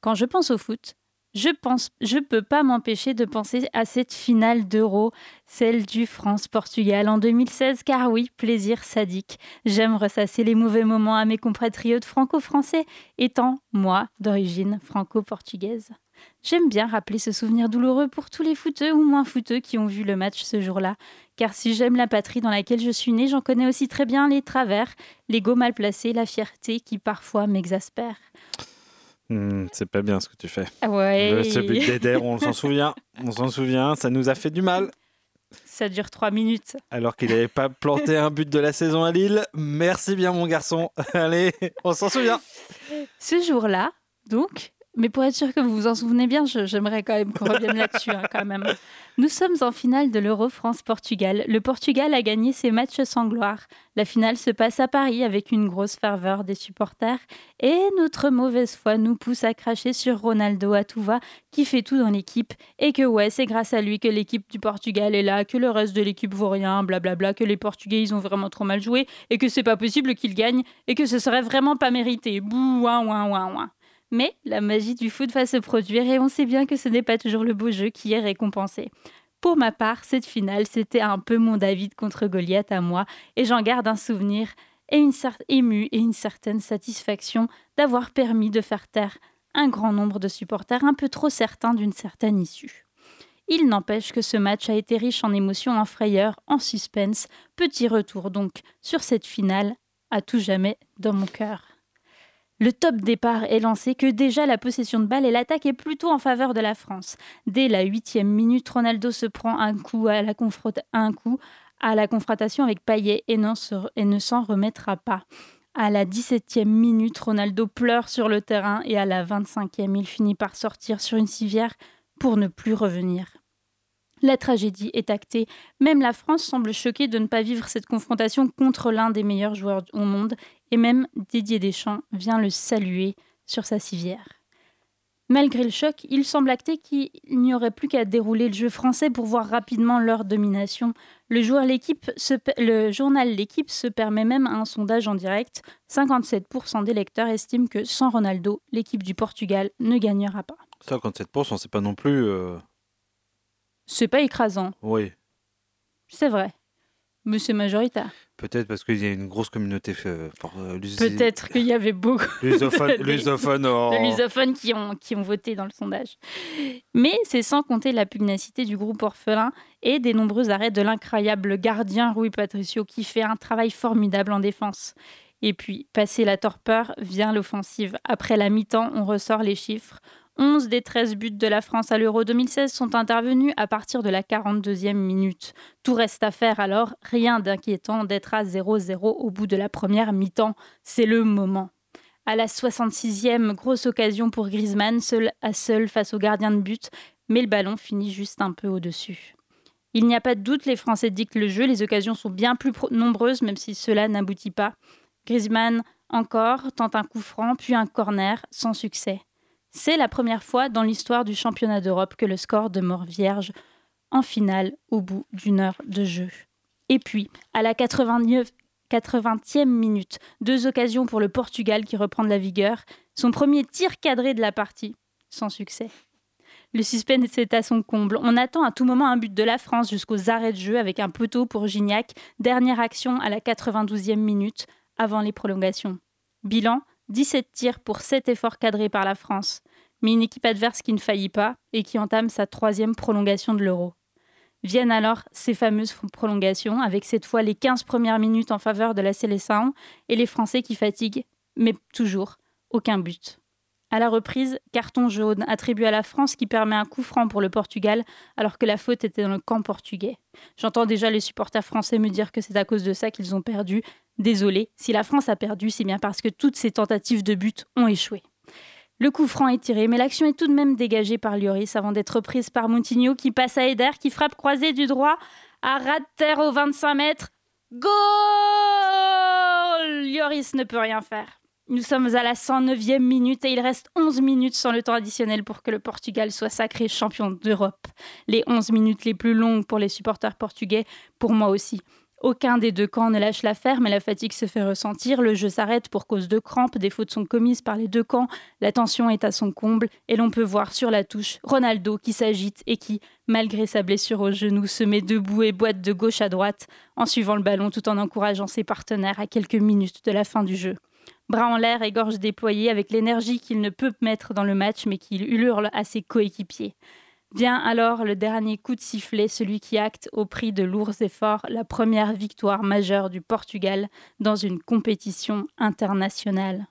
Quand je pense au foot, je pense, je peux pas m'empêcher de penser à cette finale d'Euro, celle du France-Portugal en 2016, car oui, plaisir sadique. J'aime ressasser les mauvais moments à mes compatriotes franco-français, étant, moi, d'origine franco-portugaise. J'aime bien rappeler ce souvenir douloureux pour tous les footeux ou moins footeux qui ont vu le match ce jour-là, car si j'aime la patrie dans laquelle je suis né, j'en connais aussi très bien les travers, l'ego mal placé, la fierté qui parfois m'exaspère. Hmm, c'est pas bien ce que tu fais. Ouais. Le- Ce but d'Eder, on s'en souvient. On s'en souvient, ça nous a fait du mal. Ça dure trois minutes. Alors qu'il n'avait pas planté un but de la saison à Lille. Merci bien, mon garçon. <laughs> Allez, on s'en souvient. Ce jour-là, donc, mais pour être sûr que vous vous en souvenez bien, j'aimerais quand même qu'on revienne là-dessus, hein, quand même. Nous sommes en finale de l'Euro France-Portugal. Le Portugal a gagné ses matchs sans gloire. La finale se passe à Paris avec une grosse ferveur des supporters. Et notre mauvaise foi nous pousse à cracher sur Ronaldo à qui fait tout dans l'équipe. Et que ouais, c'est grâce à lui que l'équipe du Portugal est là, que le reste de l'équipe vaut rien, blablabla, que les Portugais ils ont vraiment trop mal joué, et que c'est pas possible qu'ils gagnent, et que ce serait vraiment pas mérité. Bouh, ouin, ouin, ouin, ouin. Mais la magie du foot va se produire et on sait bien que ce n'est pas toujours le beau jeu qui est récompensé. Pour ma part, cette finale, c'était un peu mon David contre Goliath à moi, et j'en garde un souvenir et une cer- ému et une certaine satisfaction d'avoir permis de faire taire un grand nombre de supporters un peu trop certains d'une certaine issue. Il n'empêche que ce match a été riche en émotions, en frayeur, en suspense. Petit retour donc sur cette finale, à tout jamais dans mon cœur. Le top départ est lancé que déjà la possession de balle et l'attaque est plutôt en faveur de la France. Dès la huitième minute, Ronaldo se prend un coup à la, confrontation avec Payet et ne s'en remettra pas. À la 17e minute, Ronaldo pleure sur le terrain et à la 25e, il finit par sortir sur une civière pour ne plus revenir. La tragédie est actée. Même la France semble choquée de ne pas vivre cette confrontation contre l'un des meilleurs joueurs au monde et même Didier Deschamps vient le saluer sur sa civière. Malgré le choc, il semble acté qu'il n'y aurait plus qu'à dérouler le jeu français pour voir rapidement leur domination. Le, journal L'équipe se permet même un sondage en direct. 57% des lecteurs estiment que sans Ronaldo, l'équipe du Portugal ne gagnera pas. 57%, c'est pas non plus. euh, C'est pas écrasant, Oui, c'est vrai, mais c'est majoritaire. peut-être parce qu'il y a une grosse communauté. euh, euh, Peut-être qu'il y avait beaucoup <laughs> Lusophone, de- lusophone, oh. de lusophones qui ont, qui ont voté dans le sondage. Mais c'est sans compter la pugnacité du groupe orphelin et des nombreux arrêts de l'incroyable gardien Rui Patricio qui fait un travail formidable en défense. Et puis, passé la torpeur, vient l'offensive. Après la mi-temps, on ressort les chiffres. 11 des 13 buts de la France à l'Euro 2016 sont intervenus à partir de la 42e minute. Tout reste à faire alors, rien d'inquiétant d'être à 0-0 au bout de la première mi-temps. C'est le moment. À la 66e, grosse occasion pour Griezmann, seul à seul face au gardien de but, mais le ballon finit juste un peu au-dessus. Il n'y a pas de doute, les Français dictent le jeu, les occasions sont bien plus nombreuses, même si cela n'aboutit pas. Griezmann, encore, tente un coup franc, puis un corner, sans succès. C'est la première fois dans l'histoire du championnat d'Europe que le score demeure vierge en finale au bout d'une heure de jeu. Et puis, à la 89 80e minute, deux occasions pour le Portugal qui reprend de la vigueur, son premier tir cadré de la partie, sans succès. Le suspense est à son comble. On attend à tout moment un but de la France jusqu'aux arrêts de jeu avec un poteau pour Gignac. Dernière action à la 92e minute, avant les prolongations. Bilan 17 tirs pour 7 efforts cadrés par la France. Mais une équipe adverse qui ne faillit pas et qui entame sa troisième prolongation de l'Euro. Viennent alors ces fameuses prolongations, avec cette fois les 15 premières minutes en faveur de la Célestin et les Français qui fatiguent, mais toujours aucun but. À la reprise, carton jaune attribué à la France qui permet un coup franc pour le Portugal alors que la faute était dans le camp portugais. J'entends déjà les supporters français me dire que c'est à cause de ça qu'ils ont perdu. Désolé, si la France a perdu, c'est bien parce que toutes ses tentatives de but ont échoué. Le coup franc est tiré, mais l'action est tout de même dégagée par Lloris avant d'être reprise par Moutinho qui passe à Eder qui frappe croisé du droit à ras de terre aux 25 mètres. Goal Lloris ne peut rien faire. Nous sommes à la 109e minute et il reste 11 minutes sans le temps additionnel pour que le Portugal soit sacré champion d'Europe. Les 11 minutes les plus longues pour les supporters portugais, pour moi aussi. Aucun des deux camps ne lâche l'affaire, mais la fatigue se fait ressentir, le jeu s'arrête pour cause de crampes, des fautes sont commises par les deux camps, la tension est à son comble, et l'on peut voir sur la touche Ronaldo qui s'agite et qui, malgré sa blessure au genou, se met debout et boite de gauche à droite, en suivant le ballon tout en encourageant ses partenaires à quelques minutes de la fin du jeu. Bras en l'air et gorge déployée avec l'énergie qu'il ne peut mettre dans le match, mais qu'il hurle à ses coéquipiers. Vient alors le dernier coup de sifflet, celui qui acte au prix de lourds efforts la première victoire majeure du Portugal dans une compétition internationale.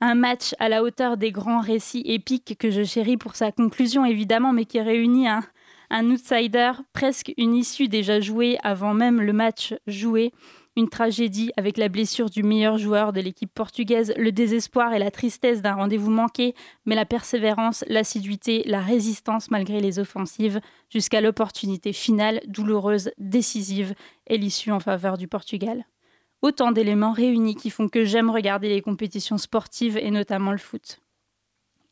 Un match à la hauteur des grands récits épiques que je chéris pour sa conclusion évidemment, mais qui réunit un, Un outsider, presque une issue déjà jouée avant même le match joué. Une tragédie avec la blessure du meilleur joueur de l'équipe portugaise, le désespoir et la tristesse d'un rendez-vous manqué, mais la persévérance, l'assiduité, la résistance malgré les offensives, jusqu'à l'opportunité finale, douloureuse, décisive, et l'issue en faveur du Portugal. Autant d'éléments réunis qui font que j'aime regarder les compétitions sportives et notamment le foot.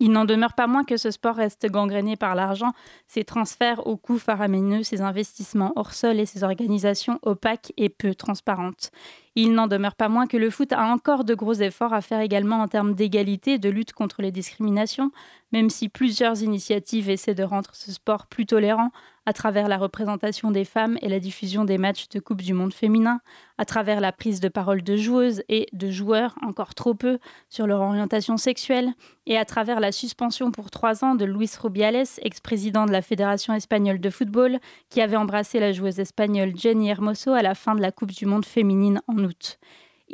Il n'en demeure pas moins que ce sport reste gangréné par l'argent, ses transferts aux coûts faramineux, ses investissements hors sol et ses organisations opaques et peu transparentes. Il n'en demeure pas moins que le foot a encore de gros efforts à faire également en termes d'égalité, de lutte contre les discriminations, même si plusieurs initiatives essaient de rendre ce sport plus tolérant à travers la représentation des femmes et la diffusion des matchs de Coupe du Monde féminin, à travers la prise de parole de joueuses et de joueurs, encore trop peu, sur leur orientation sexuelle, et à travers la suspension pour trois ans de Luis Rubiales, ex-président de la Fédération espagnole de football, qui avait embrassé la joueuse espagnole Jenny Hermoso à la fin de la Coupe du Monde féminine en août.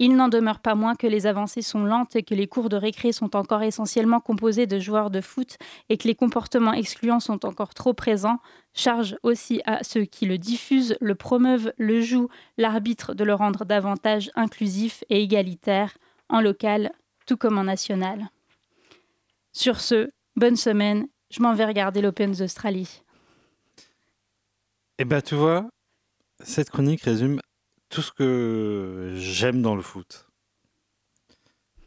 Il n'en demeure pas moins que les avancées sont lentes et que les cours de récré sont encore essentiellement composés de joueurs de foot et que les comportements excluants sont encore trop présents. Charge aussi à ceux qui le diffusent, le promeuvent, le jouent, l'arbitre de le rendre davantage inclusif et égalitaire, en local tout comme en national. Sur ce, bonne semaine, je m'en vais regarder l'Open d'Australie. Eh ben, tu vois, cette chronique résume tout ce que j'aime dans le foot.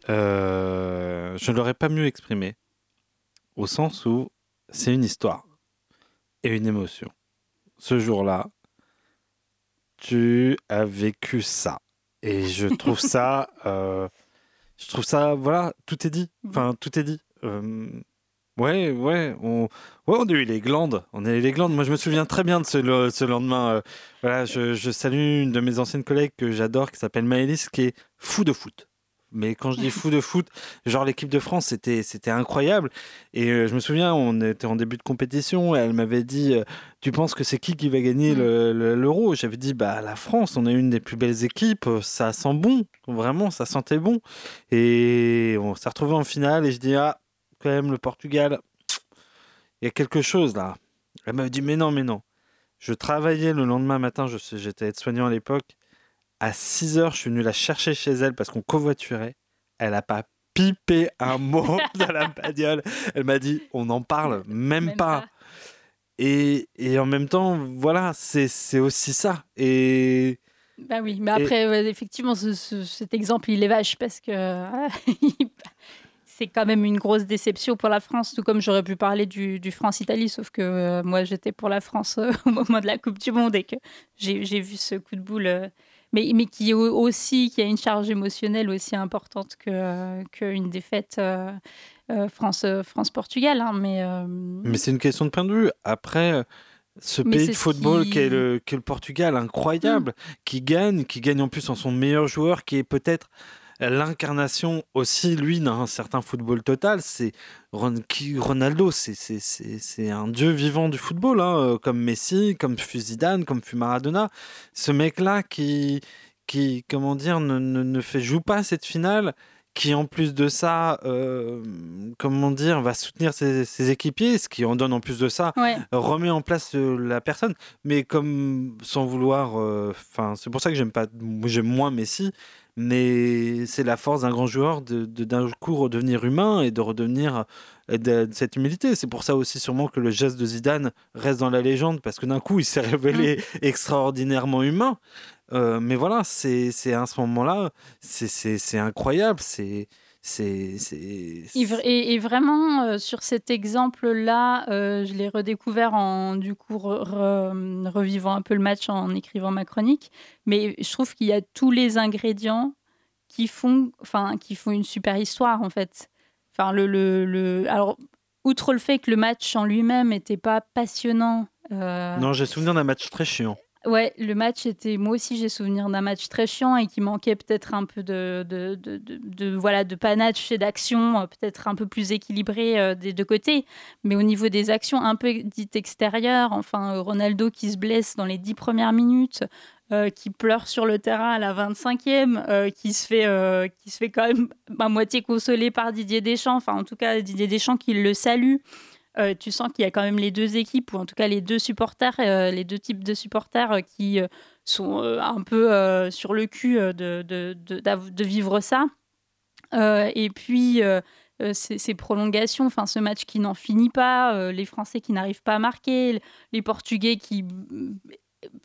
Euh, je ne l'aurais pas mieux exprimé, au sens où c'est une histoire et une émotion. Ce jour-là, tu as vécu ça. Et je trouve ça, <laughs> euh, je trouve ça, voilà, tout est dit. Enfin, tout est dit. Euh, Ouais, ouais, on, ouais, on a eu les glandes. On a eu les glandes. Moi, je me souviens très bien de ce, le- ce lendemain. euh, voilà, je, je salue une de mes anciennes collègues que j'adore, qui s'appelle Maëlys, qui est fou de foot. Mais quand je dis <laughs> fou de foot, genre l'équipe de France, c'était c'était incroyable. Et euh, je me souviens, on était en début de compétition et elle m'avait dit euh, Tu penses que c'est qui qui va gagner le- le- l'euro? J'avais dit Bah, la France, on a une des plus belles équipes, ça sent bon. Vraiment, ça sentait bon. Et on s'est retrouvé en finale et je dis Ah, quand même, le Portugal, il y a quelque chose là. Elle m'a dit Mais non, mais non. Je travaillais le lendemain matin, j'étais aide-soignant à l'époque. À 6 heures, je suis venu la chercher chez elle parce qu'on covoiturait. Elle n'a pas pipé un mot <laughs> dans la bagnole. Elle m'a dit On n'en parle même, pas. Et, et en même temps, voilà, c'est aussi ça. Et Bah oui, mais Et- après, ouais, effectivement, ce- ce- cet exemple, il est vache parce que <laughs> c'est quand même une grosse déception pour la France, tout comme j'aurais pu parler du, du France-Italie, sauf que euh, moi, j'étais pour la France euh, <laughs> au moment de la Coupe du Monde et que j'ai vu ce coup de boule, euh, mais, mais qui est au- aussi, qui a une charge émotionnelle aussi importante que qu'une défaite euh, euh, France, France-Portugal. hein, mais Mais c'est une question de point de vue. Après, ce Mais pays de football qui- qu'est le, qu'est le Portugal, incroyable, qui gagne, qui gagne en plus en son meilleur joueur, qui est peut-être l'incarnation aussi, lui, d'un certain football total. C'est Ronaldo, c'est- un dieu vivant du football, hein, euh, comme Messi, comme fut Zidane, comme fut Maradona. Ce mec-là qui, qui, comment dire, ne, ne, ne fait, joue pas cette finale qui en plus de ça, euh, comment dire, va soutenir ses, ses équipiers, ce qui en donne en plus de ça, Ouais. remet en place euh, la personne, mais comme sans vouloir, enfin c'est pour ça que j'aime pas, j'aime moins Messi, mais c'est la force d'un grand joueur de d'un coup redevenir humain et de redevenir de, de cette humilité. C'est pour ça aussi sûrement que le geste de Zidane reste dans la légende parce que d'un coup il s'est révélé extraordinairement humain. Euh, mais voilà, c'est c'est à ce moment-là, c'est- c'est c'est incroyable, c'est c'est c'est Et, vr- et- et vraiment, euh, sur cet exemple-là, euh, je l'ai redécouvert en du coup re- re- revivant un peu le match en écrivant ma chronique. Mais je trouve qu'il y a tous les ingrédients qui font, enfin, qui font une super histoire en fait. Enfin, le, le, le- alors, outre le fait que le match en lui-même n'était pas passionnant. euh, Non, j'ai souvenir d'un match très chiant. Ouais, le match était. Moi aussi, j'ai souvenir d'un match très chiant et qui manquait peut-être un peu de, de, de, voilà, de panache et d'action, euh, peut-être un peu plus équilibré euh, des deux côtés. Mais au niveau des actions un peu dites extérieures, enfin, euh, Ronaldo qui se blesse dans les dix premières minutes, qui pleure sur le terrain à la 25e, euh, qui, se fait, qui se fait quand même à moitié consolé par Didier Deschamps, enfin, en tout cas, Didier Deschamps qui le salue. Euh, tu sens qu'il y a quand même les deux équipes, ou en tout cas les deux supporters, euh, les deux types de supporters euh, qui sont un peu sur le cul de, vivre ça. Et puis, ces, ces prolongations, enfin, ce match qui n'en finit pas, les Français qui n'arrivent pas à marquer, les Portugais qui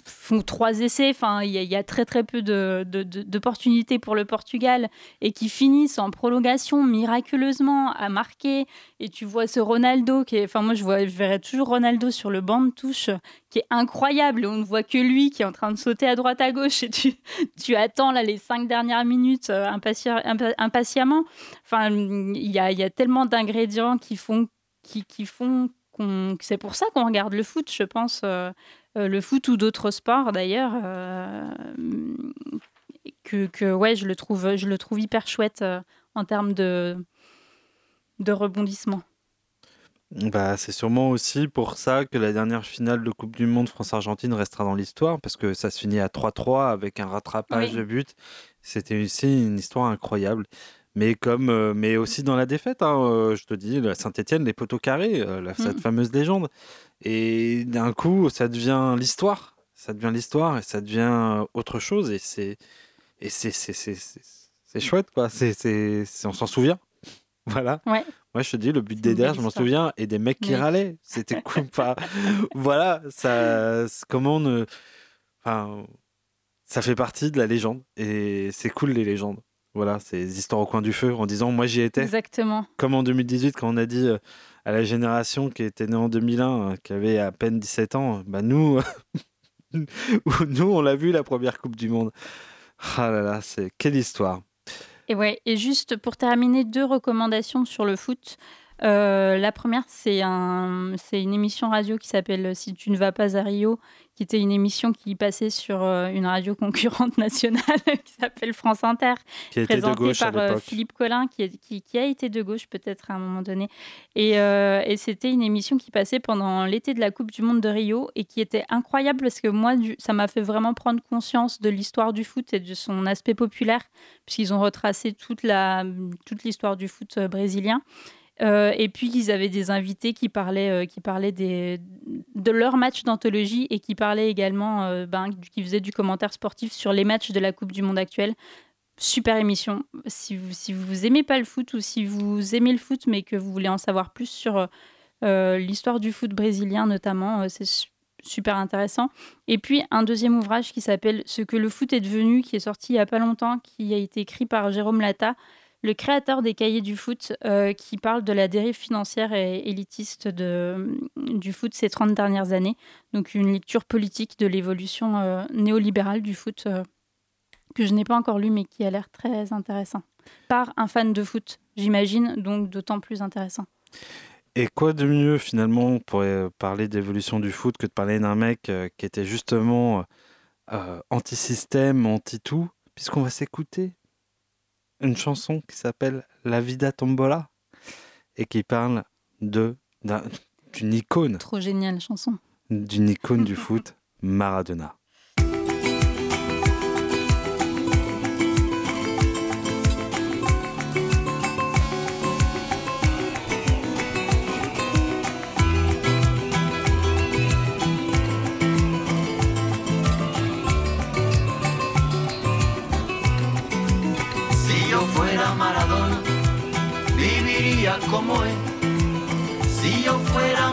font trois essais, enfin, il y, a- très très peu de- de- d'opportunités pour le Portugal et qui finissent en prolongation miraculeusement à marquer. Et tu vois ce Ronaldo qui est, enfin, moi je, vois, je verrais toujours Ronaldo sur le banc de touche qui est incroyable. On ne voit que lui qui est en train de sauter à droite à gauche et tu, tu attends là les cinq dernières minutes euh, impati- impa- impatiemment. Enfin, il y a, y a tellement d'ingrédients qui font, qui, qui font c'est pour ça qu'on regarde le foot, je pense. euh, le foot ou d'autres sports d'ailleurs. euh, que, que ouais, je le trouve, je le trouve hyper chouette euh, en termes de, de rebondissement. Bah, c'est sûrement aussi pour ça que la dernière finale de Coupe du Monde France-Argentine restera dans l'histoire, parce que ça se finit à 3-3 avec un rattrapage Oui. de but. C'était aussi une histoire incroyable. Mais, comme, euh, mais aussi dans la défaite, hein, euh, je te dis, la Saint-Etienne, les poteaux carrés, euh, la- cette Mhm. fameuse légende. Et d'un coup, ça devient l'histoire. Ça devient l'histoire et ça devient autre chose. Et c'est et c'est c'est- chouette, quoi. C'est on s'en souvient. <laughs> Voilà. Ouais. Moi, je te dis, le but belle je m'en souviens, et des mecs qui Oui. râlaient. C'était cool. <laughs> Enfin, voilà, ça, comment on ne. Enfin, ça fait partie de la légende. Et c'est cool, les légendes. Voilà, c'est des histoires au coin du feu en disant, moi, j'y étais. Exactement. Comme en 2018, quand on a dit euh, à la génération qui était née en 2001, euh, qui avait à peine 17 ans, bah nous, <laughs> nous on l'a vu la première Coupe du Monde. Ah là là, c'est quelle histoire. Et ouais, et juste pour terminer, deux recommandations sur le foot. Euh, la première, c'est un, c'est une émission radio qui s'appelle Si tu ne vas pas à Rio, qui était une émission qui passait sur euh, une radio <laughs> concurrente nationale <laughs> qui s'appelle France Inter, Qui était de présentée gauche par euh. Philippe Collin, qui, est- qui, qui a été de gauche peut-être à un moment donné. Et, euh, et c'était une émission qui passait pendant l'été de la Coupe du Monde de Rio et qui était incroyable parce que moi, du- ça m'a fait vraiment prendre conscience de l'histoire du foot et de son aspect populaire, puisqu'ils ont retracé toute l'histoire du foot euh, brésilien. Euh, et puis ils avaient des invités qui parlaient, euh, qui parlaient de leurs matchs d'anthologie et qui parlaient également, euh, ben, qui faisaient du commentaire sportif sur les matchs de la Coupe du Monde actuelle. Super émission. Si vous, si vous aimez pas le foot ou si vous aimez le foot mais que vous voulez en savoir plus sur l'histoire du foot brésilien notamment, c'est su- super intéressant. Et puis un deuxième ouvrage qui s'appelle Ce que le foot est devenu, qui est sorti il y a pas longtemps, qui a été écrit par Jérôme Lata, le créateur des cahiers du foot, euh, qui parle de la dérive financière et élitiste de, du foot ces 30 dernières années. Donc une lecture politique de l'évolution euh, néolibérale du foot euh, que je n'ai pas encore lu mais qui a l'air très intéressant. Par un fan de foot, j'imagine, donc d'autant plus intéressant. Et quoi de mieux finalement pour euh, parler d'évolution du foot que de parler d'un mec euh, qui était justement euh, anti-système, anti-tout, puisqu'on va s'écouter une chanson qui s'appelle La Vida Tombola et qui parle de d'un- d'une icône, Trop géniale chanson. d'une icône du <laughs> foot, Maradona.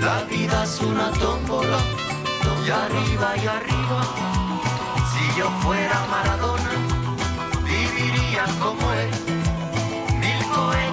La vida es una tómbola, y arriba y arriba. Si yo fuera Maradona, viviría como él. Mil cohetes,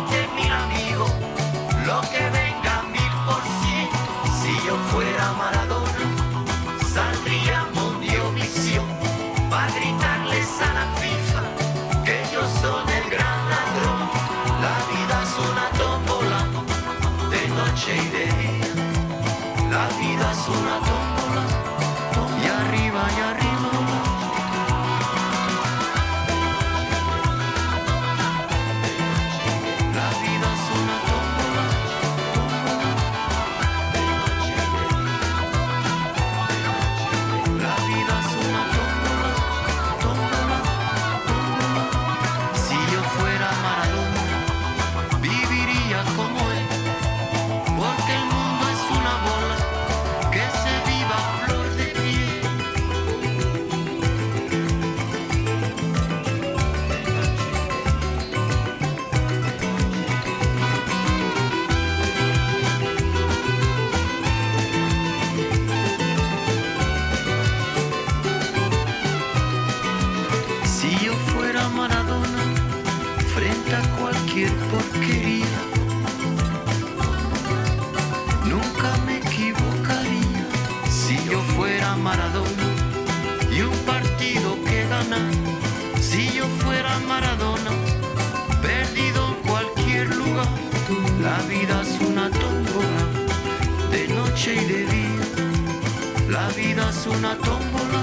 una tómbola,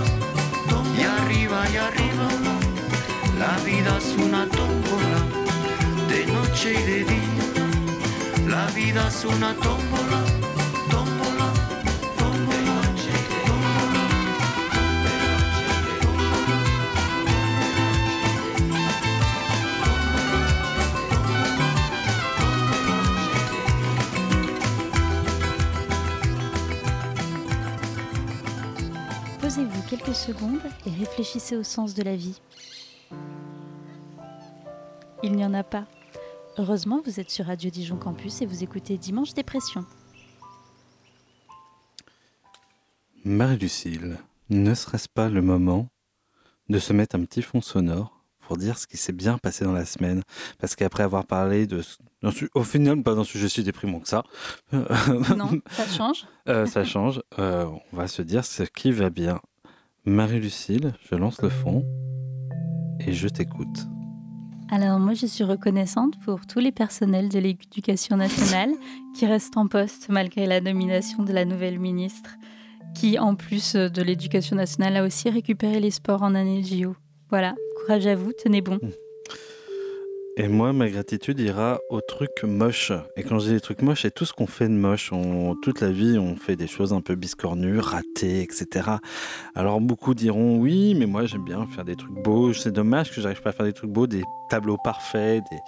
y arriba y arriba. La vida es una tómbola, de noche y de día. La vida es una tómbola, quelques secondes et réfléchissez au sens de la vie. Il n'y en a pas. Heureusement, vous êtes sur Radio Dijon Campus et vous écoutez Dimanche Dépression. Marie-Lucille, ne serait-ce pas le moment de se mettre un petit fond sonore pour dire ce qui s'est bien passé dans la semaine? Parce qu'après avoir parlé de... Au final, pas d'un sujet si déprimant que ça. Non, <laughs> ça change. Euh, ça change. Euh, on va se dire ce qui va bien. Marie-Lucille, je lance le fond et je t'écoute. Alors moi, je suis reconnaissante pour tous les personnels de l'éducation nationale <laughs> qui restent en poste malgré la nomination de la nouvelle ministre, qui en plus de l'éducation nationale a aussi récupéré les sports en année de JO. Voilà, courage à vous, tenez bon. <laughs> Et moi, ma gratitude ira aux trucs moches. Et quand je dis les trucs moches, c'est tout ce qu'on fait de moche. Toute la vie, on fait des choses un peu biscornues, ratées, etc. Alors beaucoup diront oui, mais moi j'aime bien faire des trucs beaux. C'est dommage que j'arrive pas à faire des trucs beaux, des tableaux parfaits, des,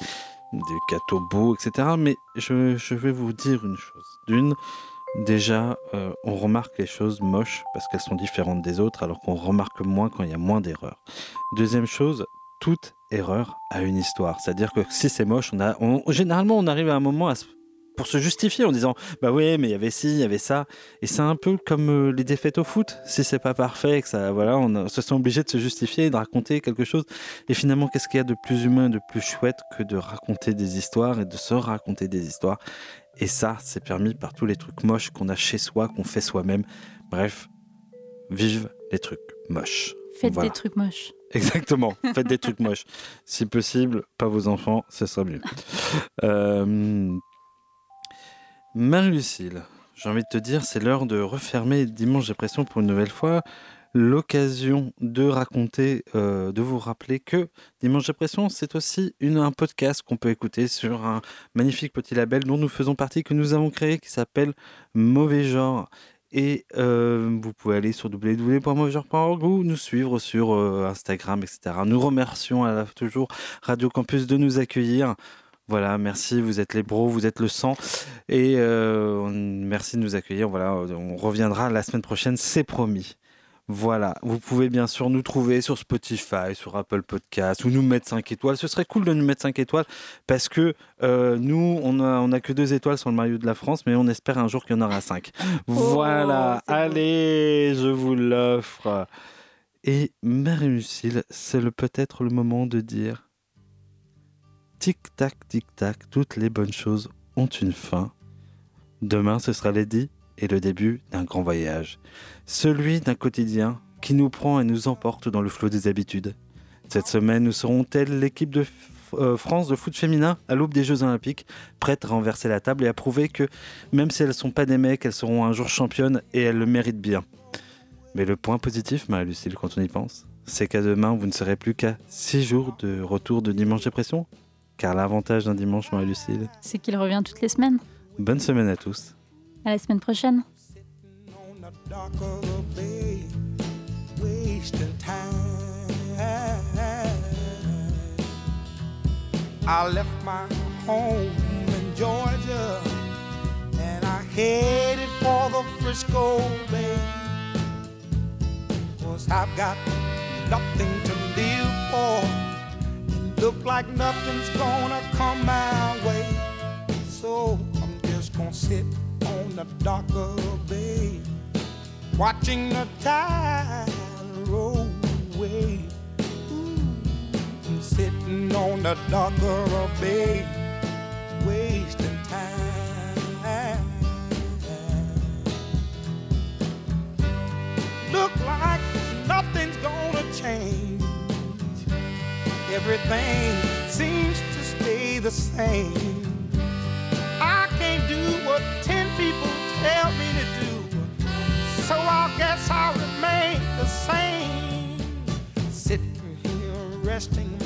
des gâteaux beaux, etc. Mais je, je vais vous dire une chose. D'une, déjà, euh, on remarque les choses moches parce qu'elles sont différentes des autres, alors qu'on remarque moins quand il y a moins d'erreurs. Deuxième chose, toute erreur a une histoire. C'est-à-dire que si c'est moche, on a, on- généralement, on arrive à un moment à se- pour se justifier en disant bah oui mais il y avait ci il y avait ça et c'est un peu comme euh, les défaites au foot si c'est pas parfait que ça voilà on se sent obligé de se justifier de raconter quelque chose et finalement qu'est-ce qu'il y a de plus humain de plus chouette que de raconter des histoires et de se raconter des histoires? Et ça c'est permis par tous les trucs moches qu'on a chez soi qu'on fait soi-même bref vive les trucs moches Faites Voilà. des trucs moches. <laughs> Exactement, faites des trucs moches. Si possible, pas vos enfants, ce sera mieux. Euh, Marie-Lucille, j'ai envie de te dire, c'est l'heure de refermer Dimanche Dépression pour une nouvelle fois. L'occasion de raconter, euh, de vous rappeler que Dimanche Dépression, c'est aussi un podcast qu'on peut écouter sur un magnifique petit label dont nous faisons partie, que nous avons créé, qui s'appelle Mauvais Genre. Et euh, vous pouvez aller sur www.mauvaisgenre.org ou nous suivre sur euh, Instagram, etc. Nous remercions à la- toujours Radio Campus de nous accueillir. Voilà, merci, vous êtes les bros, vous êtes le sang. Et euh, merci de nous accueillir. Voilà, on reviendra la semaine prochaine, c'est promis. Voilà, vous pouvez bien sûr nous trouver sur Spotify, sur Apple Podcast ou nous mettre 5 étoiles. Ce serait cool de nous mettre 5 étoiles parce que euh, nous, on a, on a que 2 étoiles sur le maillot de la France, mais on espère un jour qu'il y en aura 5. <laughs> voilà, allez, je vous l'offre. Et Marie-Lucille, c'est le- peut-être le moment de dire Tic-tac, tic-tac, toutes les bonnes choses ont une fin. Demain, ce sera l'édit et le début d'un grand voyage. Celui d'un quotidien qui nous prend et nous emporte dans le flot des habitudes. Cette semaine, nous serons telle l'équipe de euh, France de foot féminin à l'aube des Jeux Olympiques, prête à renverser la table et à prouver que même si elles ne sont pas des mecs, elles seront un jour championnes et elles le méritent bien. Mais le point positif, Marie-Lucille, quand on y pense, c'est qu'à demain, vous ne serez plus qu'à 6 jours de retour de Dimanche Dépression. Car l'avantage d'un dimanche, Marie-Lucille, C'est qu'il revient toutes les semaines. bonne semaine à tous. À la semaine prochaine. I left my home in Georgia and I headed for the Frisco Bay. Cause I've got nothing to live for. Look like nothing's gonna come my way. So I'm just gonna sit the dock of the bay, watching the tide roll away. Ooh, I'm sitting on the dock of the bay, wasting time. Look like nothing's gonna change. Everything seems to stay the same. Do what ten people tell me to do, so I guess I'll remain the same. Sitting here resting